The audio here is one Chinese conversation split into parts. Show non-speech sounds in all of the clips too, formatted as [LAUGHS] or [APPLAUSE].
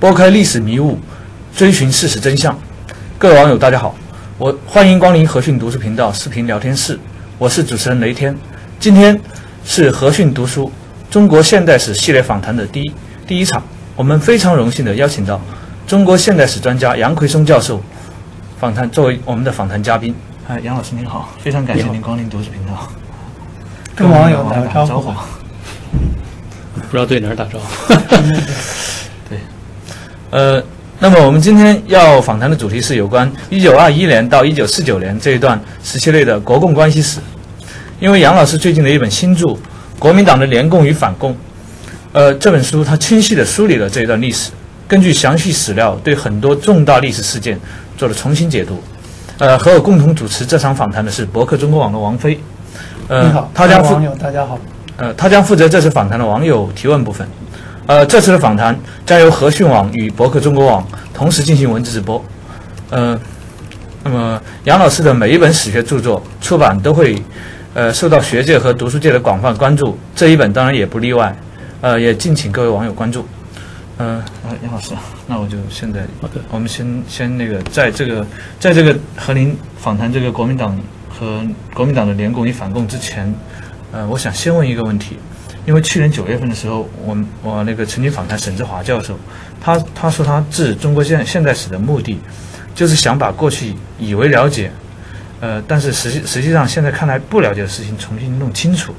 拨开历史迷雾，追寻事实真相。各位网友，大家好，我欢迎光临和讯读书频道视频聊天室，我是主持人雷天。今天是和讯读书中国现代史系列访谈的第一第一场，我们非常荣幸的邀请到中国现代史专家杨奎松教授访谈作为我们的访谈嘉宾。哎，杨老师您好，非常感谢您光临读书频道。跟网友打个招呼。不知道对哪儿打招呼。[LAUGHS] 对，呃，那么我们今天要访谈的主题是有关一九二一年到一九四九年这一段时期内的国共关系史。因为杨老师最近的一本新著《国民党的联共与反共》，呃，这本书它清晰地梳理了这一段历史，根据详细史料对很多重大历史事件做了重新解读。呃，和我共同主持这场访谈的是博客中国网的王飞。呃，你好，他将网友大家好。呃，他将负责这次访谈的网友提问部分。呃，这次的访谈将由和讯网与博客中国网同时进行文字直播。呃，那么杨老师的每一本史学著作出版都会呃受到学界和读书界的广泛关注，这一本当然也不例外。呃，也敬请各位网友关注。呃，杨老师，那我就现在，好的，我们先先那个在这个在这个和您访谈这个国民党和国民党的联共与反共之前。呃，我想先问一个问题，因为去年九月份的时候，我我那个曾经访谈沈志华教授，他他说他治中国现现代史的目的，就是想把过去以为了解，呃，但是实际实际上现在看来不了解的事情重新弄清楚，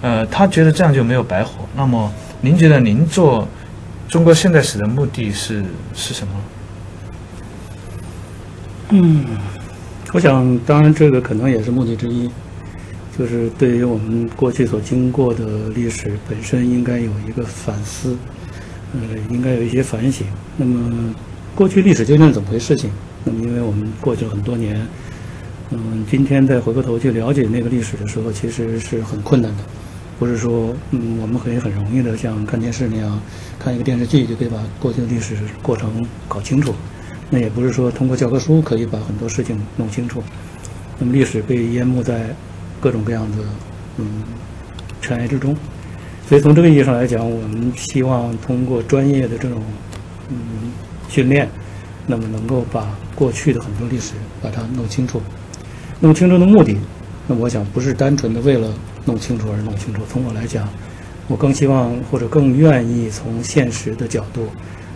呃，他觉得这样就没有白活。那么您觉得您做中国现代史的目的是是什么？嗯，我想当然这个可能也是目的之一。就是对于我们过去所经过的历史本身，应该有一个反思，呃，应该有一些反省。那么，过去历史究竟是怎么回事？情？那么，因为我们过去了很多年，嗯，今天再回过头去了解那个历史的时候，其实是很困难的。不是说，嗯，我们可以很容易的像看电视那样，看一个电视剧就可以把过去的历史过程搞清楚。那也不是说通过教科书可以把很多事情弄清楚。那么，历史被淹没在。各种各样的嗯尘埃之中，所以从这个意义上来讲，我们希望通过专业的这种嗯训练，那么能够把过去的很多历史把它弄清楚。弄清楚的目的，那我想不是单纯的为了弄清楚而弄清楚。从我来讲，我更希望或者更愿意从现实的角度，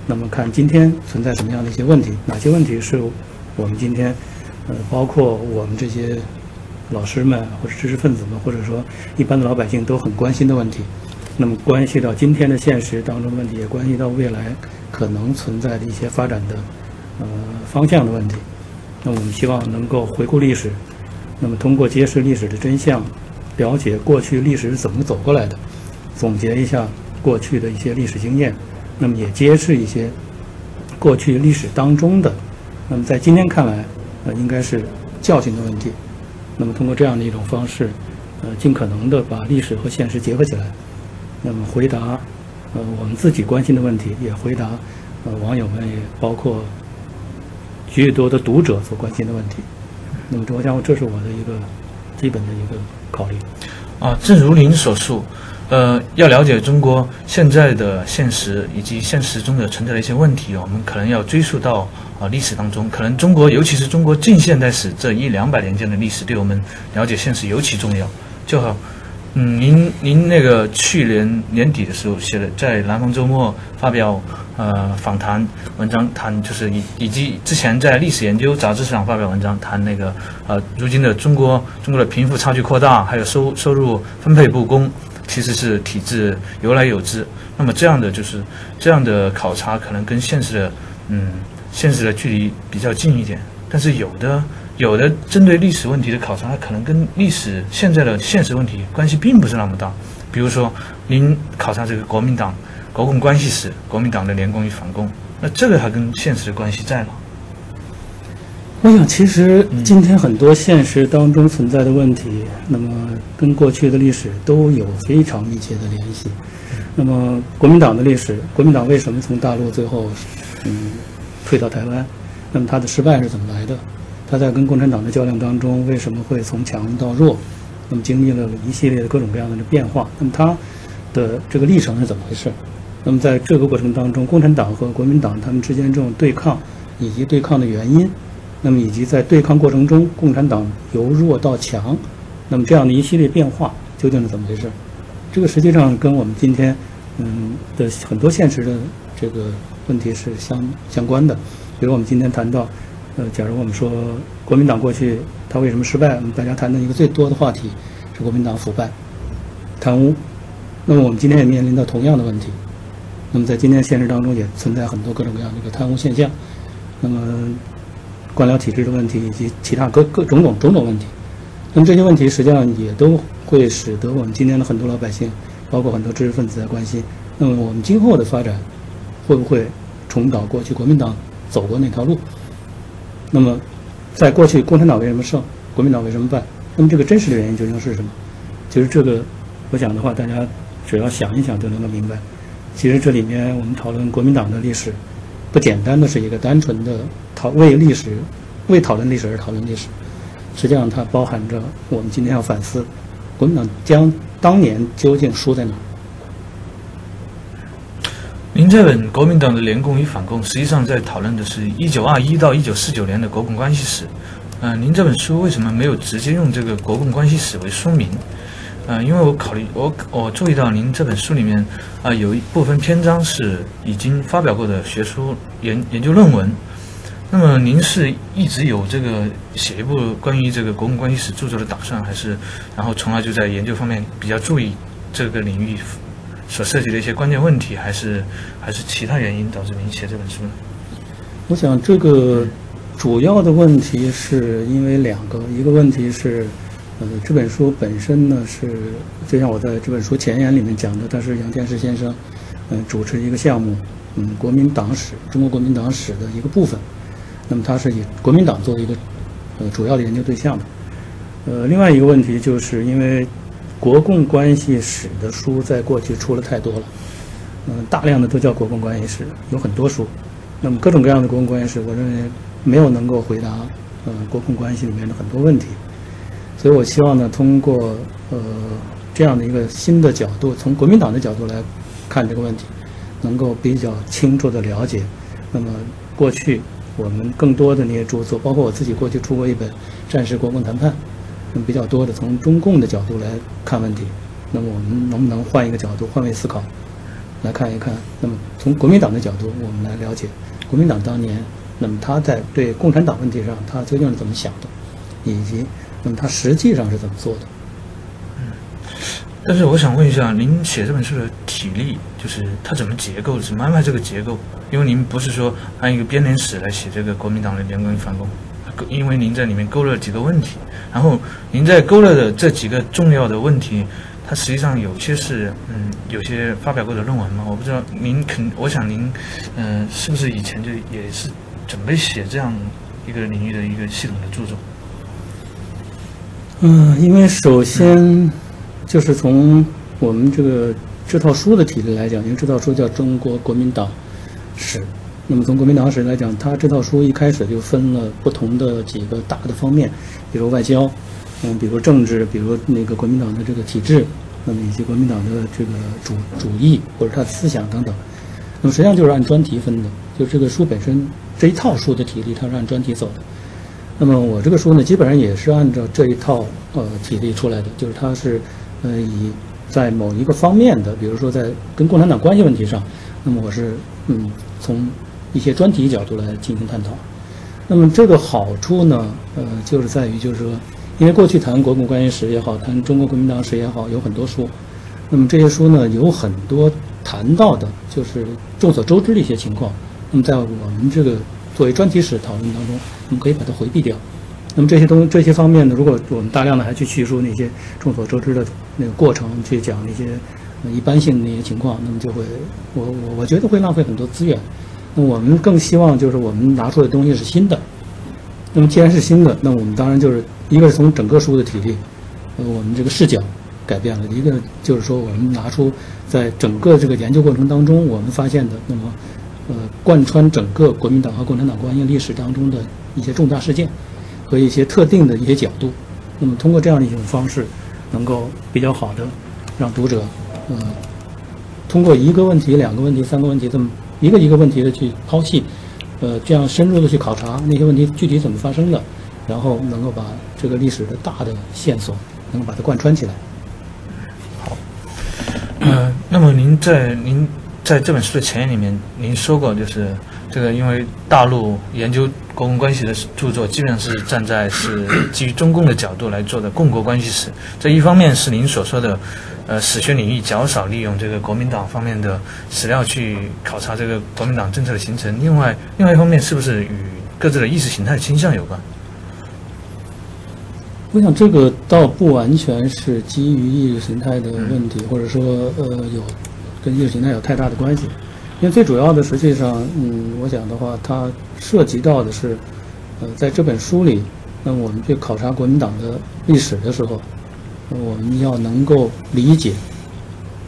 那么看今天存在什么样的一些问题，哪些问题是我们今天呃包括我们这些。老师们或者知识分子们，或者说一般的老百姓都很关心的问题，那么关系到今天的现实当中的问题，也关系到未来可能存在的一些发展的呃方向的问题。那我们希望能够回顾历史，那么通过揭示历史的真相，了解过去历史是怎么走过来的，总结一下过去的一些历史经验，那么也揭示一些过去历史当中的，那么在今天看来，呃，应该是教训的问题。那么通过这样的一种方式，呃，尽可能的把历史和现实结合起来，那么回答呃我们自己关心的问题，也回答呃网友们也包括许多的读者所关心的问题。那么我想这是我的一个基本的一个考虑。啊，正如您所述，呃，要了解中国现在的现实以及现实中的存在的一些问题，我们可能要追溯到。啊，历史当中，可能中国，尤其是中国近现代史这一两百年间的历史，对我们了解现实尤其重要。就好，嗯，您您那个去年年底的时候写的，在《南方周末》发表呃访谈文章，谈就是以以及之前在《历史研究》杂志上发表文章，谈那个呃，如今的中国中国的贫富差距扩大，还有收收入分配不公，其实是体制由来有之。那么这样的就是这样的考察，可能跟现实的嗯。现实的距离比较近一点，但是有的有的针对历史问题的考察，它可能跟历史现在的现实问题关系并不是那么大。比如说，您考察这个国民党国共关系史，国民党的联共与反共，那这个还跟现实的关系在吗？我想，其实今天很多现实当中存在的问题，那么跟过去的历史都有非常密切的联系。那么，国民党的历史，国民党为什么从大陆最后，嗯？退到台湾，那么他的失败是怎么来的？他在跟共产党的较量当中，为什么会从强到弱？那么经历了一系列的各种各样的变化。那么他，的这个历程是怎么回事。那么在这个过程当中，共产党和国民党他们之间这种对抗，以及对抗的原因，那么以及在对抗过程中，共产党由弱到强，那么这样的一系列变化究竟是怎么回事？这个实际上跟我们今天嗯的很多现实的这个问题是相相关的。比如我们今天谈到，呃，假如我们说国民党过去他为什么失败，我们大家谈的一个最多的话题是国民党腐败、贪污。那么我们今天也面临到同样的问题。那么在今天现实当中也存在很多各种各样的一个贪污现象，那么官僚体制的问题以及其他各各种种种种问题，那么这些问题实际上也都会使得我们今天的很多老百姓，包括很多知识分子在关心，那么我们今后的发展会不会重蹈过去国民党走过那条路？那么在过去共产党为什么胜，国民党为什么败？那么这个真实的原因究竟是什么？其实这个我想的话，大家只要想一想就能够明白。其实这里面我们讨论国民党的历史，不简单的是一个单纯的讨为历史、为讨论历史而讨论历史，实际上它包含着我们今天要反思国民党将当年究竟输在哪。您这本《国民党的联共与反共》实际上在讨论的是一九二一到一九四九年的国共关系史。嗯，您这本书为什么没有直接用这个国共关系史为书名？嗯，因为我考虑，我我注意到您这本书里面啊，有一部分篇章是已经发表过的学术研研究论文。那么您是一直有这个写一部关于这个国共关系史著作的打算，还是然后从而就在研究方面比较注意这个领域所涉及的一些关键问题，还是还是其他原因导致您写这本书呢？我想这个主要的问题是因为两个，一个问题是。呃，这本书本身呢是，就像我在这本书前言里面讲的，他是杨天石先生，嗯，主持一个项目，嗯，国民党史，中国国民党史的一个部分。那么他是以国民党作为一个呃主要的研究对象的。呃，另外一个问题就是因为国共关系史的书在过去出了太多了，嗯，大量的都叫国共关系史，有很多书。那么各种各样的国共关系史，我认为没有能够回答呃国共关系里面的很多问题。所以我希望呢，通过呃这样的一个新的角度，从国民党的角度来看这个问题，能够比较清楚的了解。那么过去我们更多的那些著作，包括我自己过去出过一本《战时国共谈判》，那么比较多的从中共的角度来看问题。那么我们能不能换一个角度，换位思考，来看一看？那么从国民党的角度，我们来了解国民党当年，那么他在对共产党问题上，他究竟是怎么想的，以及。那么他实际上是怎么做的？但是我想问一下，您写这本书的体力，就是它怎么结构，怎么安排这个结构？因为您不是说按一个编年史来写这个国民党的联共反共，因为您在里面勾勒几个问题，然后您在勾勒的这几个重要的问题，它实际上有些是嗯，有些发表过的论文嘛？我不知道您肯，我想您嗯，是不是以前就也是准备写这样一个领域的一个系统的著作？嗯，因为首先就是从我们这个这套书的体例来讲，因为这套书叫《中国国民党史》，那么从国民党史来讲，它这套书一开始就分了不同的几个大的方面，比如外交，嗯，比如政治，比如那个国民党的这个体制，那么以及国民党的这个主主义或者他的思想等等，那么实际上就是按专题分的，就这个书本身这一套书的体例，它是按专题走的。那么我这个书呢，基本上也是按照这一套呃体例出来的，就是它是呃以在某一个方面的，比如说在跟共产党关系问题上，那么我是嗯从一些专题角度来进行探讨。那么这个好处呢，呃就是在于就是说，因为过去谈国共关系史也好，谈中国国民党史也好，有很多书，那么这些书呢有很多谈到的就是众所周知的一些情况，那么在我们这个。作为专题史讨论当中，我们可以把它回避掉。那么这些东这些方面呢，如果我们大量的还去叙述那些众所周知的那个过程，去讲那些一般性的那些情况，那么就会我我我觉得会浪费很多资源。那我们更希望就是我们拿出的东西是新的。那么既然是新的，那我们当然就是一个是从整个书的体力，呃，我们这个视角改变了；一个就是说我们拿出在整个这个研究过程当中我们发现的那么。呃，贯穿整个国民党和共产党关系历史当中的一些重大事件和一些特定的一些角度，那么通过这样的一种方式，能够比较好的让读者呃通过一个问题、两个问题、三个问题这么一个一个问题的去抛弃，呃，这样深入的去考察那些问题具体怎么发生的，然后能够把这个历史的大的线索能够把它贯穿起来。好，嗯，那么您在您在这本书的前言里面，您说过就是这个，因为大陆研究国共关系的著作基本上是站在是基于中共的角度来做的共国关系史，这一方面是您所说的。呃，史学领域较少利用这个国民党方面的史料去考察这个国民党政策的形成。另外，另外一方面是不是与各自的意识形态倾向有关？我想这个倒不完全是基于意识形态的问题，或者说呃有跟意识形态有太大的关系。因为最主要的，实际上，嗯，我想的话，它涉及到的是，呃，在这本书里，那么我们去考察国民党的历史的时候。我们要能够理解，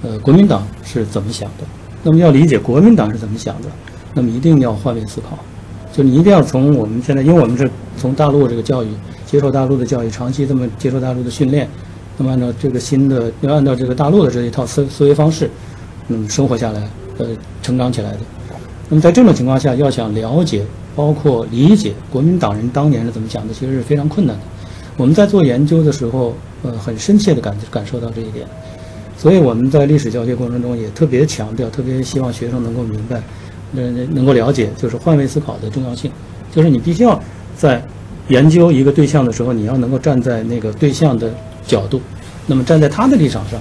呃，国民党是怎么想的。那么要理解国民党是怎么想的，那么一定要换位思考。就你一定要从我们现在，因为我们是从大陆这个教育接受大陆的教育，长期这么接受大陆的训练，那么按照这个新的，要按照这个大陆的这一套思思维方式，那么生活下来，呃，成长起来的。那么在这种情况下，要想了解，包括理解国民党人当年是怎么想的，其实是非常困难的。我们在做研究的时候。呃，很深切的感感受到这一点，所以我们在历史教学过程中也特别强调，特别希望学生能够明白，呃，能够了解，就是换位思考的重要性。就是你必须要在研究一个对象的时候，你要能够站在那个对象的角度，那么站在他的立场上，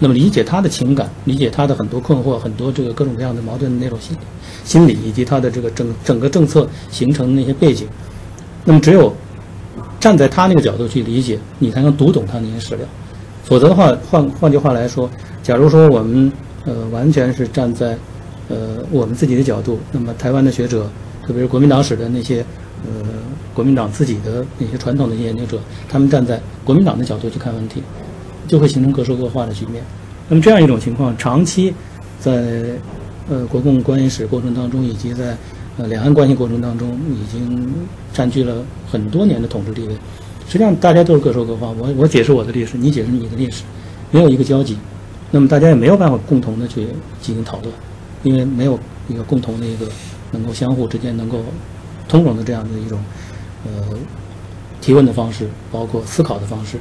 那么理解他的情感，理解他的很多困惑，很多这个各种各样的矛盾的那种心心理，以及他的这个整整个政策形成的那些背景。那么只有。站在他那个角度去理解，你才能读懂他那些史料。否则的话，换换句话来说，假如说我们呃完全是站在呃我们自己的角度，那么台湾的学者，特别是国民党史的那些呃国民党自己的那些传统的研究者，他们站在国民党的角度去看问题，就会形成各说各话的局面。那么这样一种情况，长期在呃国共关系史过程当中，以及在呃，两岸关系过程当中，已经占据了很多年的统治地位。实际上，大家都是各说各话。我我解释我的历史，你解释你的历史，没有一个交集。那么大家也没有办法共同的去进行讨论，因为没有一个共同的一个能够相互之间能够通融的这样的一种呃提问的方式，包括思考的方式。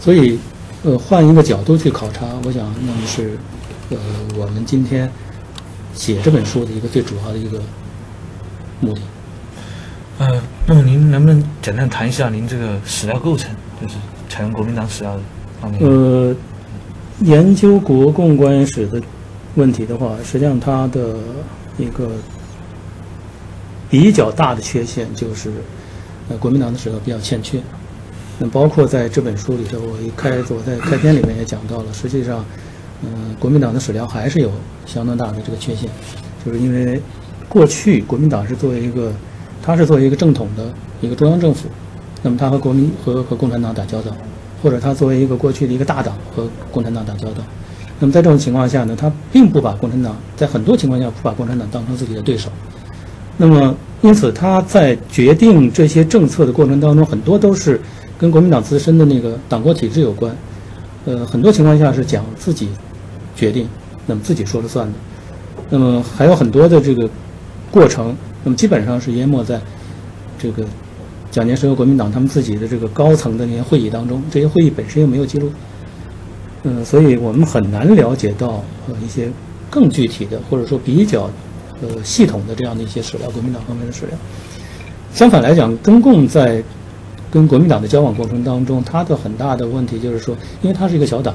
所以，呃，换一个角度去考察，我想那么是呃我们今天写这本书的一个最主要的一个。目的，呃，那么您能不能简单谈一下您这个史料构成，就是采用国民党史料方面？呃，研究国共关系史的问题的话，实际上它的一个比较大的缺陷就是，呃，国民党的史料比较欠缺。那包括在这本书里头，我一开我在开篇里面也讲到了，实际上，嗯，国民党的史料还是有相当大的这个缺陷，就是因为。过去国民党是作为一个，他是作为一个正统的一个中央政府，那么他和国民和和共产党打交道，或者他作为一个过去的一个大党和共产党打交道，那么在这种情况下呢，他并不把共产党在很多情况下不把共产党当成自己的对手，那么因此他在决定这些政策的过程当中，很多都是跟国民党自身的那个党国体制有关，呃，很多情况下是讲自己决定，那么自己说了算的，那么还有很多的这个。过程，那么基本上是淹没在这个蒋介石和国民党他们自己的这个高层的那些会议当中，这些会议本身又没有记录，嗯，所以我们很难了解到呃一些更具体的或者说比较呃系统的这样的一些史料，国民党方面的史料。相反来讲，中共在跟国民党的交往过程当中，他的很大的问题就是说，因为他是一个小党，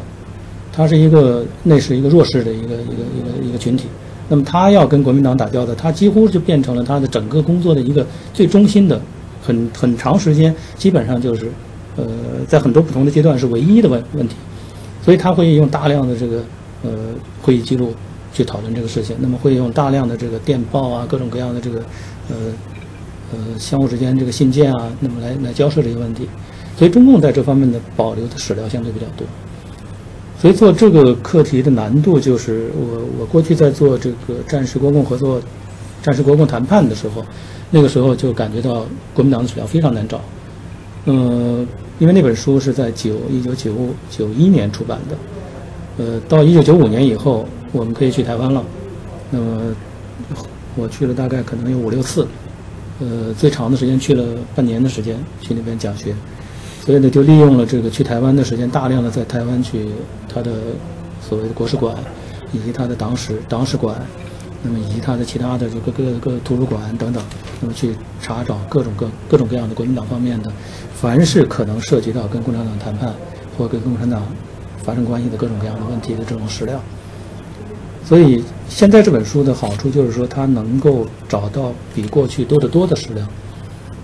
他是一个那是一个弱势的一个一个一个一个群体。那么他要跟国民党打交道，他几乎就变成了他的整个工作的一个最中心的，很很长时间，基本上就是，呃，在很多不同的阶段是唯一的问问题，所以他会用大量的这个呃会议记录去讨论这个事情，那么会用大量的这个电报啊，各种各样的这个呃呃相互之间这个信件啊，那么来来交涉这些问题，所以中共在这方面的保留的史料相对比较多。所以做这个课题的难度就是，我我过去在做这个战时国共合作、战时国共谈判的时候，那个时候就感觉到国民党的史料非常难找。嗯，因为那本书是在九一九九九一年出版的，呃，到一九九五年以后，我们可以去台湾了。那么我去了大概可能有五六次，呃，最长的时间去了半年的时间去那边讲学，所以呢就利用了这个去台湾的时间，大量的在台湾去他的所谓的国史馆，以及他的党史党史馆，那么以及他的其他的这个各个图书馆等等，那么去查找各种各各种各样的国民党方面的，凡是可能涉及到跟共产党谈判或跟共产党发生关系的各种各样的问题的这种史料。所以现在这本书的好处就是说，它能够找到比过去多得多的史料。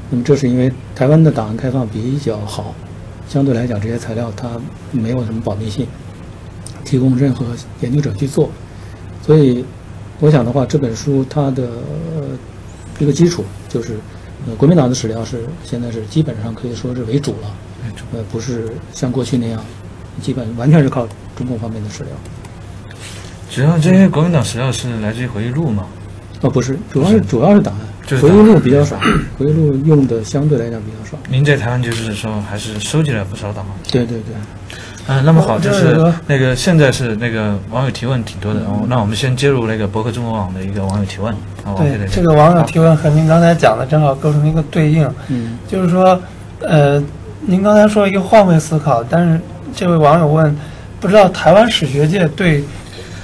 那么这是因为台湾的档案开放比较好，相对来讲这些材料它没有什么保密性，提供任何研究者去做。所以我想的话，这本书它的一个基础就是，呃，国民党的史料是现在是基本上可以说是为主了，呃，不是像过去那样，基本完全是靠中共方面的史料。主要这些国民党史料是来自于回忆录吗？哦，不是，主要是主要是档案，回忆录比较少，回忆录用的相对来讲比较少。您在台湾就是说还是收集了不少档案？对对对。嗯，那么好，就是那个现在是那个网友提问挺多的，哦，那我们先接入那个博客中国网的一个网友提问。对，这个网友提问和您刚才讲的正好构成一个对应。嗯。就是说，呃，您刚才说一个换位思考，但是这位网友问，不知道台湾史学界对。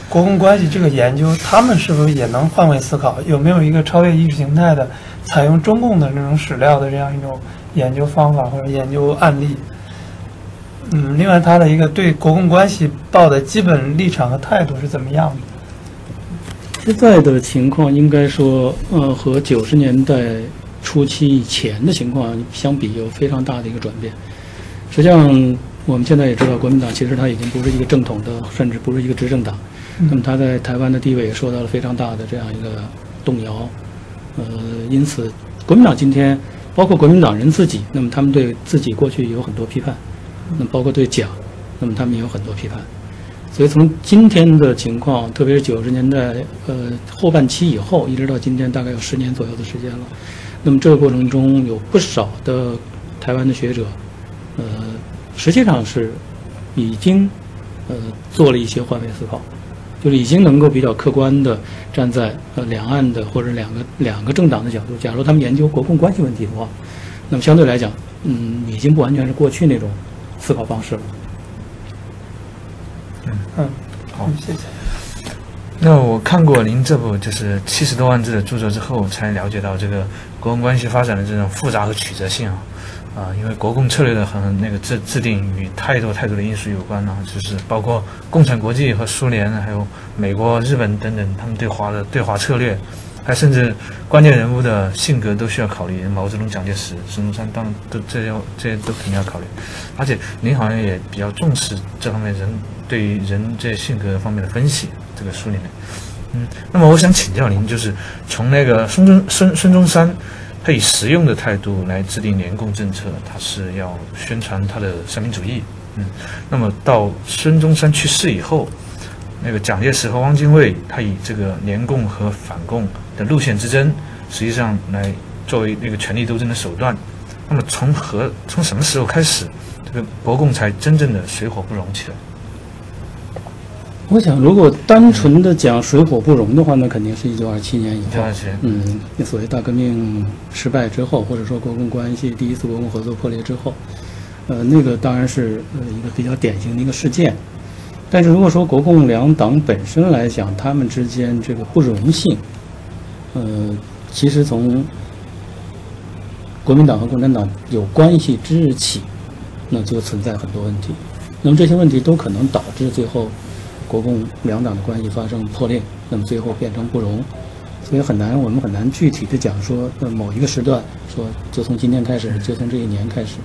国共关系这个研究，他们是不是也能换位思考？有没有一个超越意识形态的，采用中共的那种史料的这样一种研究方法或者研究案例？嗯，另外，他的一个对国共关系抱的基本立场和态度是怎么样的？现在的情况应该说，呃，和九十年代初期以前的情况相比，有非常大的一个转变。实际上，我们现在也知道，国民党其实它已经不是一个正统的，甚至不是一个执政党。那么他在台湾的地位也受到了非常大的这样一个动摇，呃，因此国民党今天，包括国民党人自己，那么他们对自己过去有很多批判，那么包括对蒋，那么他们也有很多批判，所以从今天的情况，特别是九十年代呃后半期以后，一直到今天大概有十年左右的时间了，那么这个过程中有不少的台湾的学者，呃，实际上是已经呃做了一些换位思考。就是已经能够比较客观的站在呃两岸的或者两个两个政党的角度，假如他们研究国共关系问题的话，那么相对来讲，嗯，已经不完全是过去那种思考方式了。嗯嗯，好，谢谢。那我看过您这部就是七十多万字的著作之后，才了解到这个国共关系发展的这种复杂和曲折性啊。啊，因为国共策略的很那个制制定与太多太多的因素有关了，就是包括共产国际和苏联，还有美国、日本等等，他们对华的对华策略，还甚至关键人物的性格都需要考虑。毛泽东、蒋介石、孙中山，当都这些这些都肯定要考虑。而且您好像也比较重视这方面人对于人这些性格方面的分析，这个书里面。嗯，那么我想请教您，就是从那个孙中孙孙中山。他以实用的态度来制定联共政策，他是要宣传他的三民主义。嗯，那么到孙中山去世以后，那个蒋介石和汪精卫，他以这个联共和反共的路线之争，实际上来作为那个权力斗争的手段。那么从何从什么时候开始，这个国共才真正的水火不容起来？我想，如果单纯的讲水火不容的话，那肯定是一九二七年以后。嗯，所谓大革命失败之后，或者说国共关系第一次国共合作破裂之后，呃，那个当然是呃一个比较典型的一个事件。但是如果说国共两党本身来讲，他们之间这个不容性，呃，其实从国民党和共产党有关系之日起，那就存在很多问题。那么这些问题都可能导致最后。国共两党的关系发生破裂，那么最后变成不容，所以很难，我们很难具体的讲说，呃，某一个时段，说就从今天开始，就从这一年开始，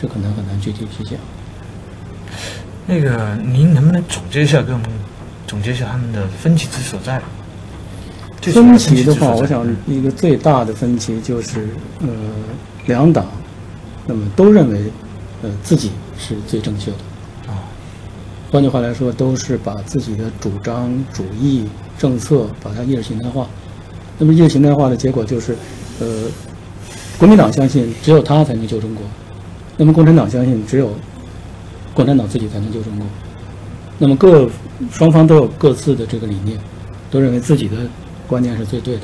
这可能很难具体去讲。那个，您能不能总结一下，给我们总结一下他们的分歧之所在？分歧的话，我想一个最大的分歧就是，呃，两党，那么都认为，呃，自己是最正确的。换句话来说，都是把自己的主张、主义、政策把它意识形态化。那么意识形态化的结果就是，呃，国民党相信只有他才能救中国，那么共产党相信只有共产党自己才能救中国。那么各双方都有各自的这个理念，都认为自己的观念是最对的，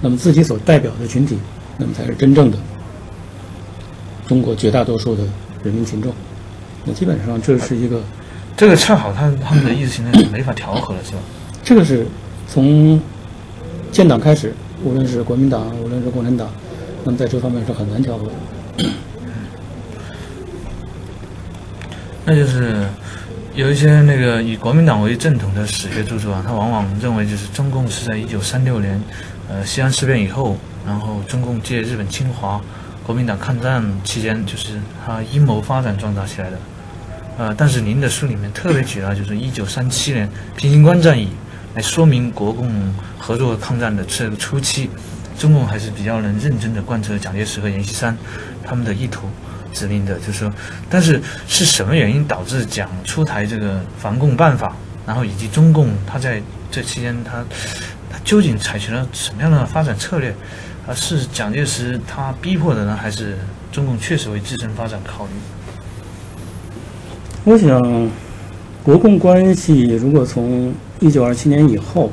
那么自己所代表的群体，那么才是真正的中国绝大多数的人民群众。那基本上这是一个，这个恰好他他们的意识形态是没法调和的，是吧？这个是从建党开始，无论是国民党，无论是共产党，那么在这方面是很难调和的。那就是有一些那个以国民党为正统的史学著作啊，他往往认为就是中共是在一九三六年，呃西安事变以后，然后中共借日本侵华，国民党抗战期间，就是他阴谋发展壮大起来的。呃，但是您的书里面特别举了就是一九三七年平型关战役，来说明国共合作抗战的这个初期，中共还是比较能认真的贯彻蒋介石和阎锡山他们的意图。指令的，就是说，但是是什么原因导致蒋出台这个防共办法，然后以及中共他在这期间他他究竟采取了什么样的发展策略？啊，是蒋介石他逼迫的呢，还是中共确实为自身发展考虑？我想，国共关系如果从一九二七年以后，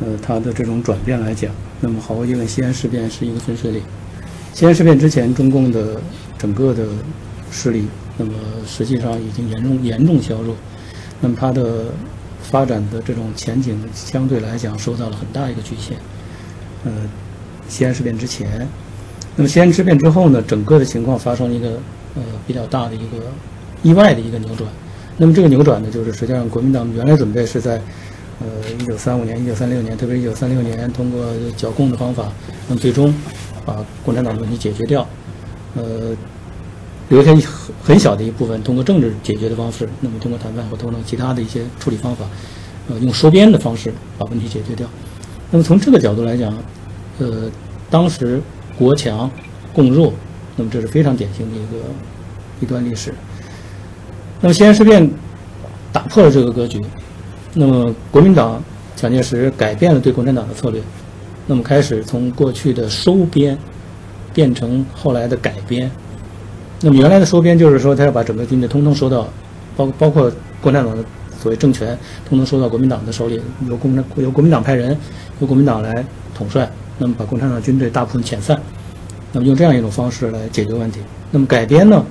呃，它的这种转变来讲，那么毫无疑问，西安事变是一个分水岭。西安事变之前，中共的整个的势力，那么实际上已经严重严重削弱，那么它的发展的这种前景相对来讲受到了很大一个局限。呃，西安事变之前，那么西安事变之后呢，整个的情况发生了一个呃比较大的一个意外的一个扭转。那么这个扭转呢，就是实际上国民党原来准备是在呃一九三五年、一九三六年，特别一九三六年通过剿共的方法，那么最终。把共产党的问题解决掉，呃，留下一很很小的一部分通过政治解决的方式，那么通过谈判或通过其他的一些处理方法，呃，用收编的方式把问题解决掉。那么从这个角度来讲，呃，当时国强共弱，那么这是非常典型的一个一段历史。那么西安事变打破了这个格局，那么国民党蒋介石改变了对共产党的策略。那么开始从过去的收编，变成后来的改编。那么原来的收编就是说，他要把整个军队通通收到，包包括共产党的所谓政权，通通收到国民党的手里，由共产由国民党派人，由国民党来统帅，那么把共产党军队大部分遣散，那么用这样一种方式来解决问题。那么改编呢，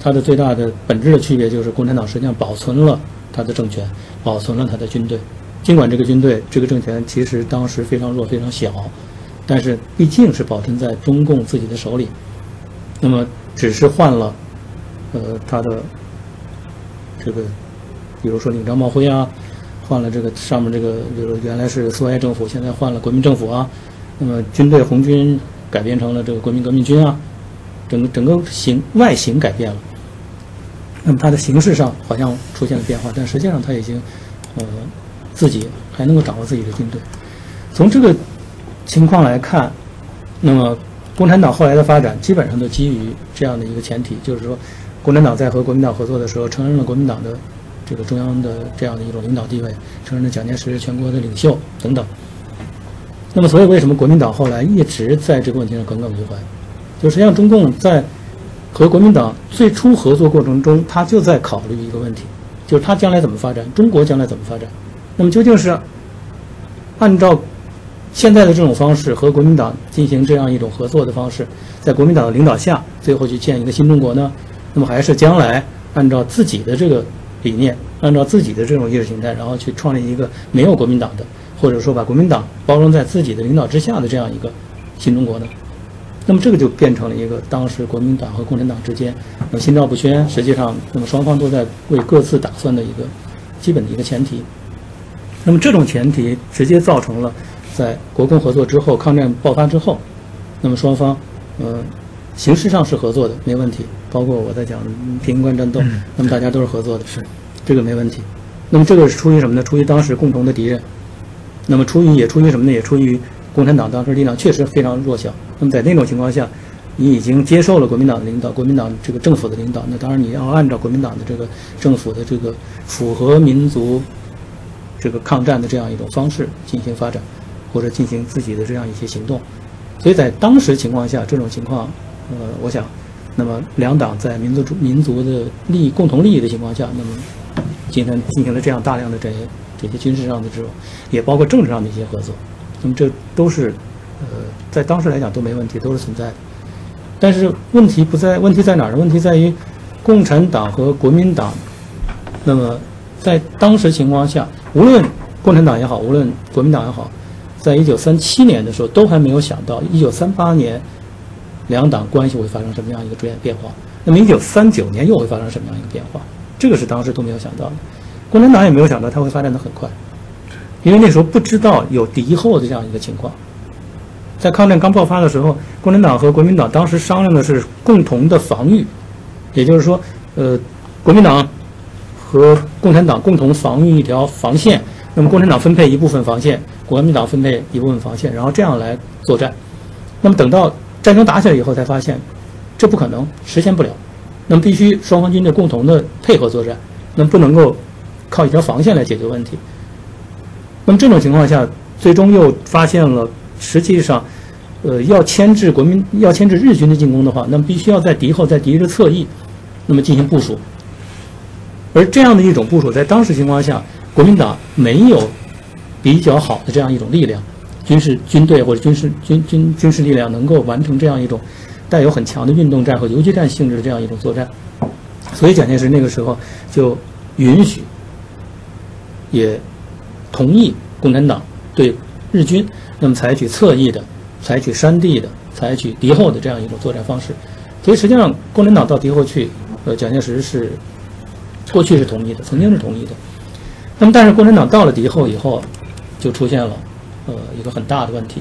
它的最大的本质的区别就是，共产党实际上保存了他的政权，保存了他的军队。尽管这个军队、这个政权其实当时非常弱、非常小，但是毕竟是保存在中共自己的手里。那么，只是换了，呃，他的这个，比如说领章帽徽啊，换了这个上面这个，比如原来是苏维埃政府，现在换了国民政府啊。那么，军队红军改编成了这个国民革命军啊，整个整个形外形改变了。那么，它的形式上好像出现了变化，但实际上它已经，呃。自己还能够掌握自己的军队，从这个情况来看，那么共产党后来的发展基本上都基于这样的一个前提，就是说，共产党在和国民党合作的时候，承认了国民党的这个中央的这样的一种领导地位，承认了蒋介石全国的领袖等等。那么，所以为什么国民党后来一直在这个问题上耿耿于怀？就实际上，中共在和国民党最初合作过程中，他就在考虑一个问题，就是他将来怎么发展，中国将来怎么发展。那么究竟是按照现在的这种方式和国民党进行这样一种合作的方式，在国民党的领导下，最后去建一个新中国呢？那么还是将来按照自己的这个理念，按照自己的这种意识形态，然后去创立一个没有国民党的，或者说把国民党包容在自己的领导之下的这样一个新中国呢？那么这个就变成了一个当时国民党和共产党之间那么心照不宣，实际上那么双方都在为各自打算的一个基本的一个前提。那么这种前提直接造成了，在国共合作之后，抗战爆发之后，那么双方，呃，形式上是合作的，没问题。包括我在讲平型关战斗，那么大家都是合作的，是这个没问题。那么这个是出于什么呢？出于当时共同的敌人。那么出于也出于什么呢？也出于共产党当时力量确实非常弱小。那么在那种情况下，你已经接受了国民党的领导，国民党这个政府的领导，那当然你要按照国民党的这个政府的这个符合民族。这个抗战的这样一种方式进行发展，或者进行自己的这样一些行动，所以在当时情况下，这种情况，呃，我想，那么两党在民族主民族的利益共同利益的情况下，那么今天进行了这样大量的这些这些军事上的这种，也包括政治上的一些合作。那么这都是呃在当时来讲都没问题，都是存在的。但是问题不在，问题在哪儿呢？问题在于共产党和国民党。那么在当时情况下，无论共产党也好，无论国民党也好，在一九三七年的时候都还没有想到一九三八年两党关系会发生什么样一个转变化。那么一九三九年又会发生什么样一个变化？这个是当时都没有想到的。共产党也没有想到它会发展的很快，因为那时候不知道有敌后的这样一个情况。在抗战刚爆发的时候，共产党和国民党当时商量的是共同的防御，也就是说，呃，国民党和共产党共同防御一条防线，那么共产党分配一部分防线，国民党分配一部分防线，然后这样来作战。那么等到战争打起来以后，才发现这不可能实现不了，那么必须双方军队共同的配合作战，那么不能够靠一条防线来解决问题。那么这种情况下，最终又发现了。实际上，呃，要牵制国民，要牵制日军的进攻的话，那么必须要在敌后，在敌人的侧翼，那么进行部署。而这样的一种部署，在当时情况下，国民党没有比较好的这样一种力量，军事军队或者军事军军军事力量能够完成这样一种带有很强的运动战和游击战性质的这样一种作战。所以蒋介石那个时候就允许，也同意共产党对日军。那么采取侧翼的、采取山地的、采取敌后的这样一种作战方式，所以实际上共产党到敌后去，呃，蒋介石是过去是同意的，曾经是同意的。那么但是共产党到了敌后以后，就出现了呃一个很大的问题，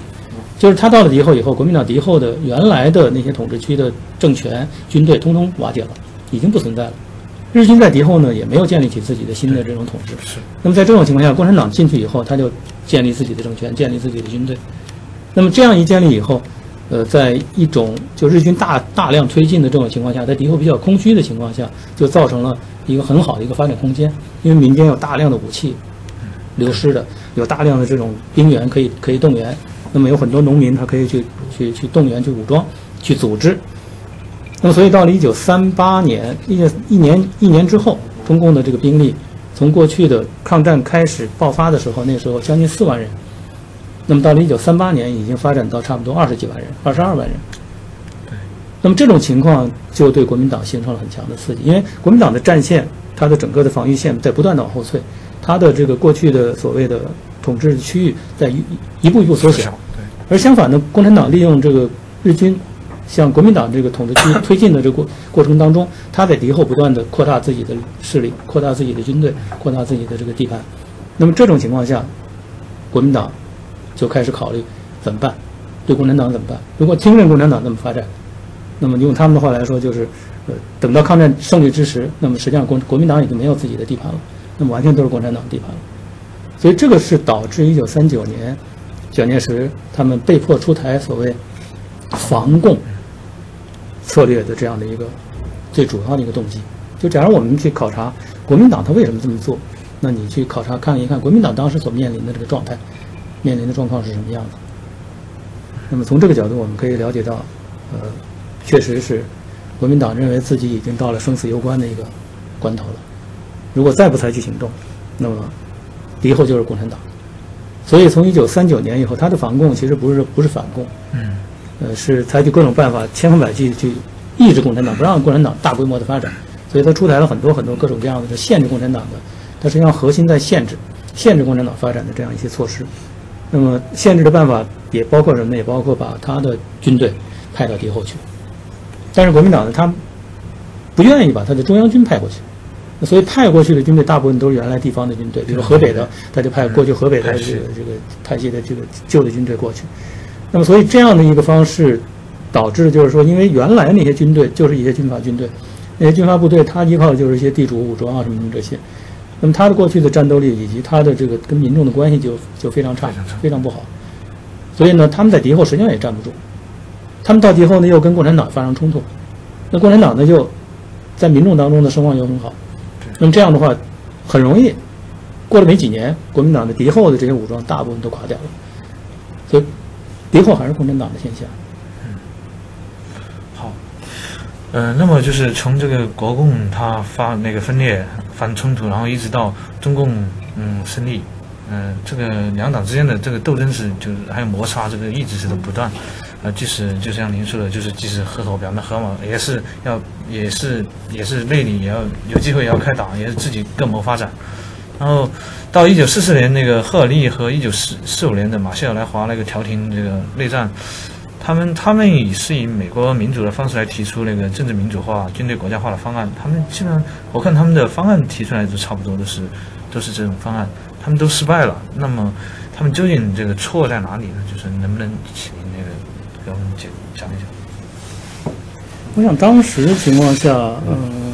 就是他到了敌后以后，国民党敌后的原来的那些统治区的政权、军队通通瓦解了，已经不存在了。日军在敌后呢，也没有建立起自己的新的这种统治。是。那么在这种情况下，共产党进去以后，他就建立自己的政权，建立自己的军队。那么这样一建立以后，呃，在一种就日军大大量推进的这种情况下，在敌后比较空虚的情况下，就造成了一个很好的一个发展空间。因为民间有大量的武器流失的，有大量的这种兵员可以可以动员。那么有很多农民他可以去去去动员、去武装、去组织。那么，所以到了一九三八年，一一年一年之后，中共的这个兵力从过去的抗战开始爆发的时候，那时候将近四万人，那么到了一九三八年，已经发展到差不多二十几万人，二十二万人。对。那么这种情况就对国民党形成了很强的刺激，因为国民党的战线，它的整个的防御线在不断的往后退，它的这个过去的所谓的统治区域在一一步一步缩小。对。而相反呢，共产党利用这个日军。像国民党这个统治区推进的这个过过程当中，他在敌后不断的扩大自己的势力，扩大自己的军队，扩大自己的这个地盘。那么这种情况下，国民党就开始考虑怎么办？对共产党怎么办？如果听任共产党那么发展，那么用他们的话来说，就是呃，等到抗战胜利之时，那么实际上国国民党已经没有自己的地盘了，那么完全都是共产党的地盘了。所以这个是导致一九三九年蒋介石他们被迫出台所谓防共。策略的这样的一个最主要的一个动机，就假如我们去考察国民党他为什么这么做，那你去考察看一看国民党当时所面临的这个状态，面临的状况是什么样的。那么从这个角度，我们可以了解到，呃，确实是国民党认为自己已经到了生死攸关的一个关头了。如果再不采取行动，那么敌后就是共产党。所以从一九三九年以后，他的反共其实不是不是反共，嗯。呃，是采取各种办法，千方百计去抑制共产党，不让共产党大规模的发展，所以他出台了很多很多各种各样的限制共产党的，他实际上核心在限制，限制共产党发展的这样一些措施。那么限制的办法也包括什么呢？也包括把他的军队派到敌后去。但是国民党呢，他不愿意把他的中央军派过去，所以派过去的军队大部分都是原来地方的军队，比如河北的，他就派过去河北的这个这个派系的这个旧的军队过去。那么，所以这样的一个方式，导致就是说，因为原来那些军队就是一些军阀军队，那些军阀部队，它依靠的就是一些地主武装啊什么什么这些，那么它的过去的战斗力以及它的这个跟民众的关系就就非常差，非常不好。所以呢，他们在敌后实际上也站不住，他们到敌后呢又跟共产党发生冲突，那共产党呢就在民众当中的声望又很好，那么这样的话，很容易过了没几年，国民党的敌后的这些武装大部分都垮掉了。敌后还是共产党的现象。嗯，好，呃，那么就是从这个国共它发那个分裂发生冲突，然后一直到中共嗯胜利，嗯、这个两党之间的这个斗争是就是还有摩擦，这个一直是都不断。呃，即使就像您说的，就是即使合伙表面和嘛，也是要也是也是内里也要有机会也要开打，也是自己各谋发展。然后到一九四四年那个赫尔利和一九四四五年的马歇尔来华那个调停这个内战，他们他们以是以美国民主的方式来提出那个政治民主化、军队国家化的方案。他们基本上我看他们的方案提出来都差不多都是都是这种方案，他们都失败了。那么他们究竟这个错在哪里呢？就是能不能请那个给我们讲讲一讲？我想当时的情况下，嗯，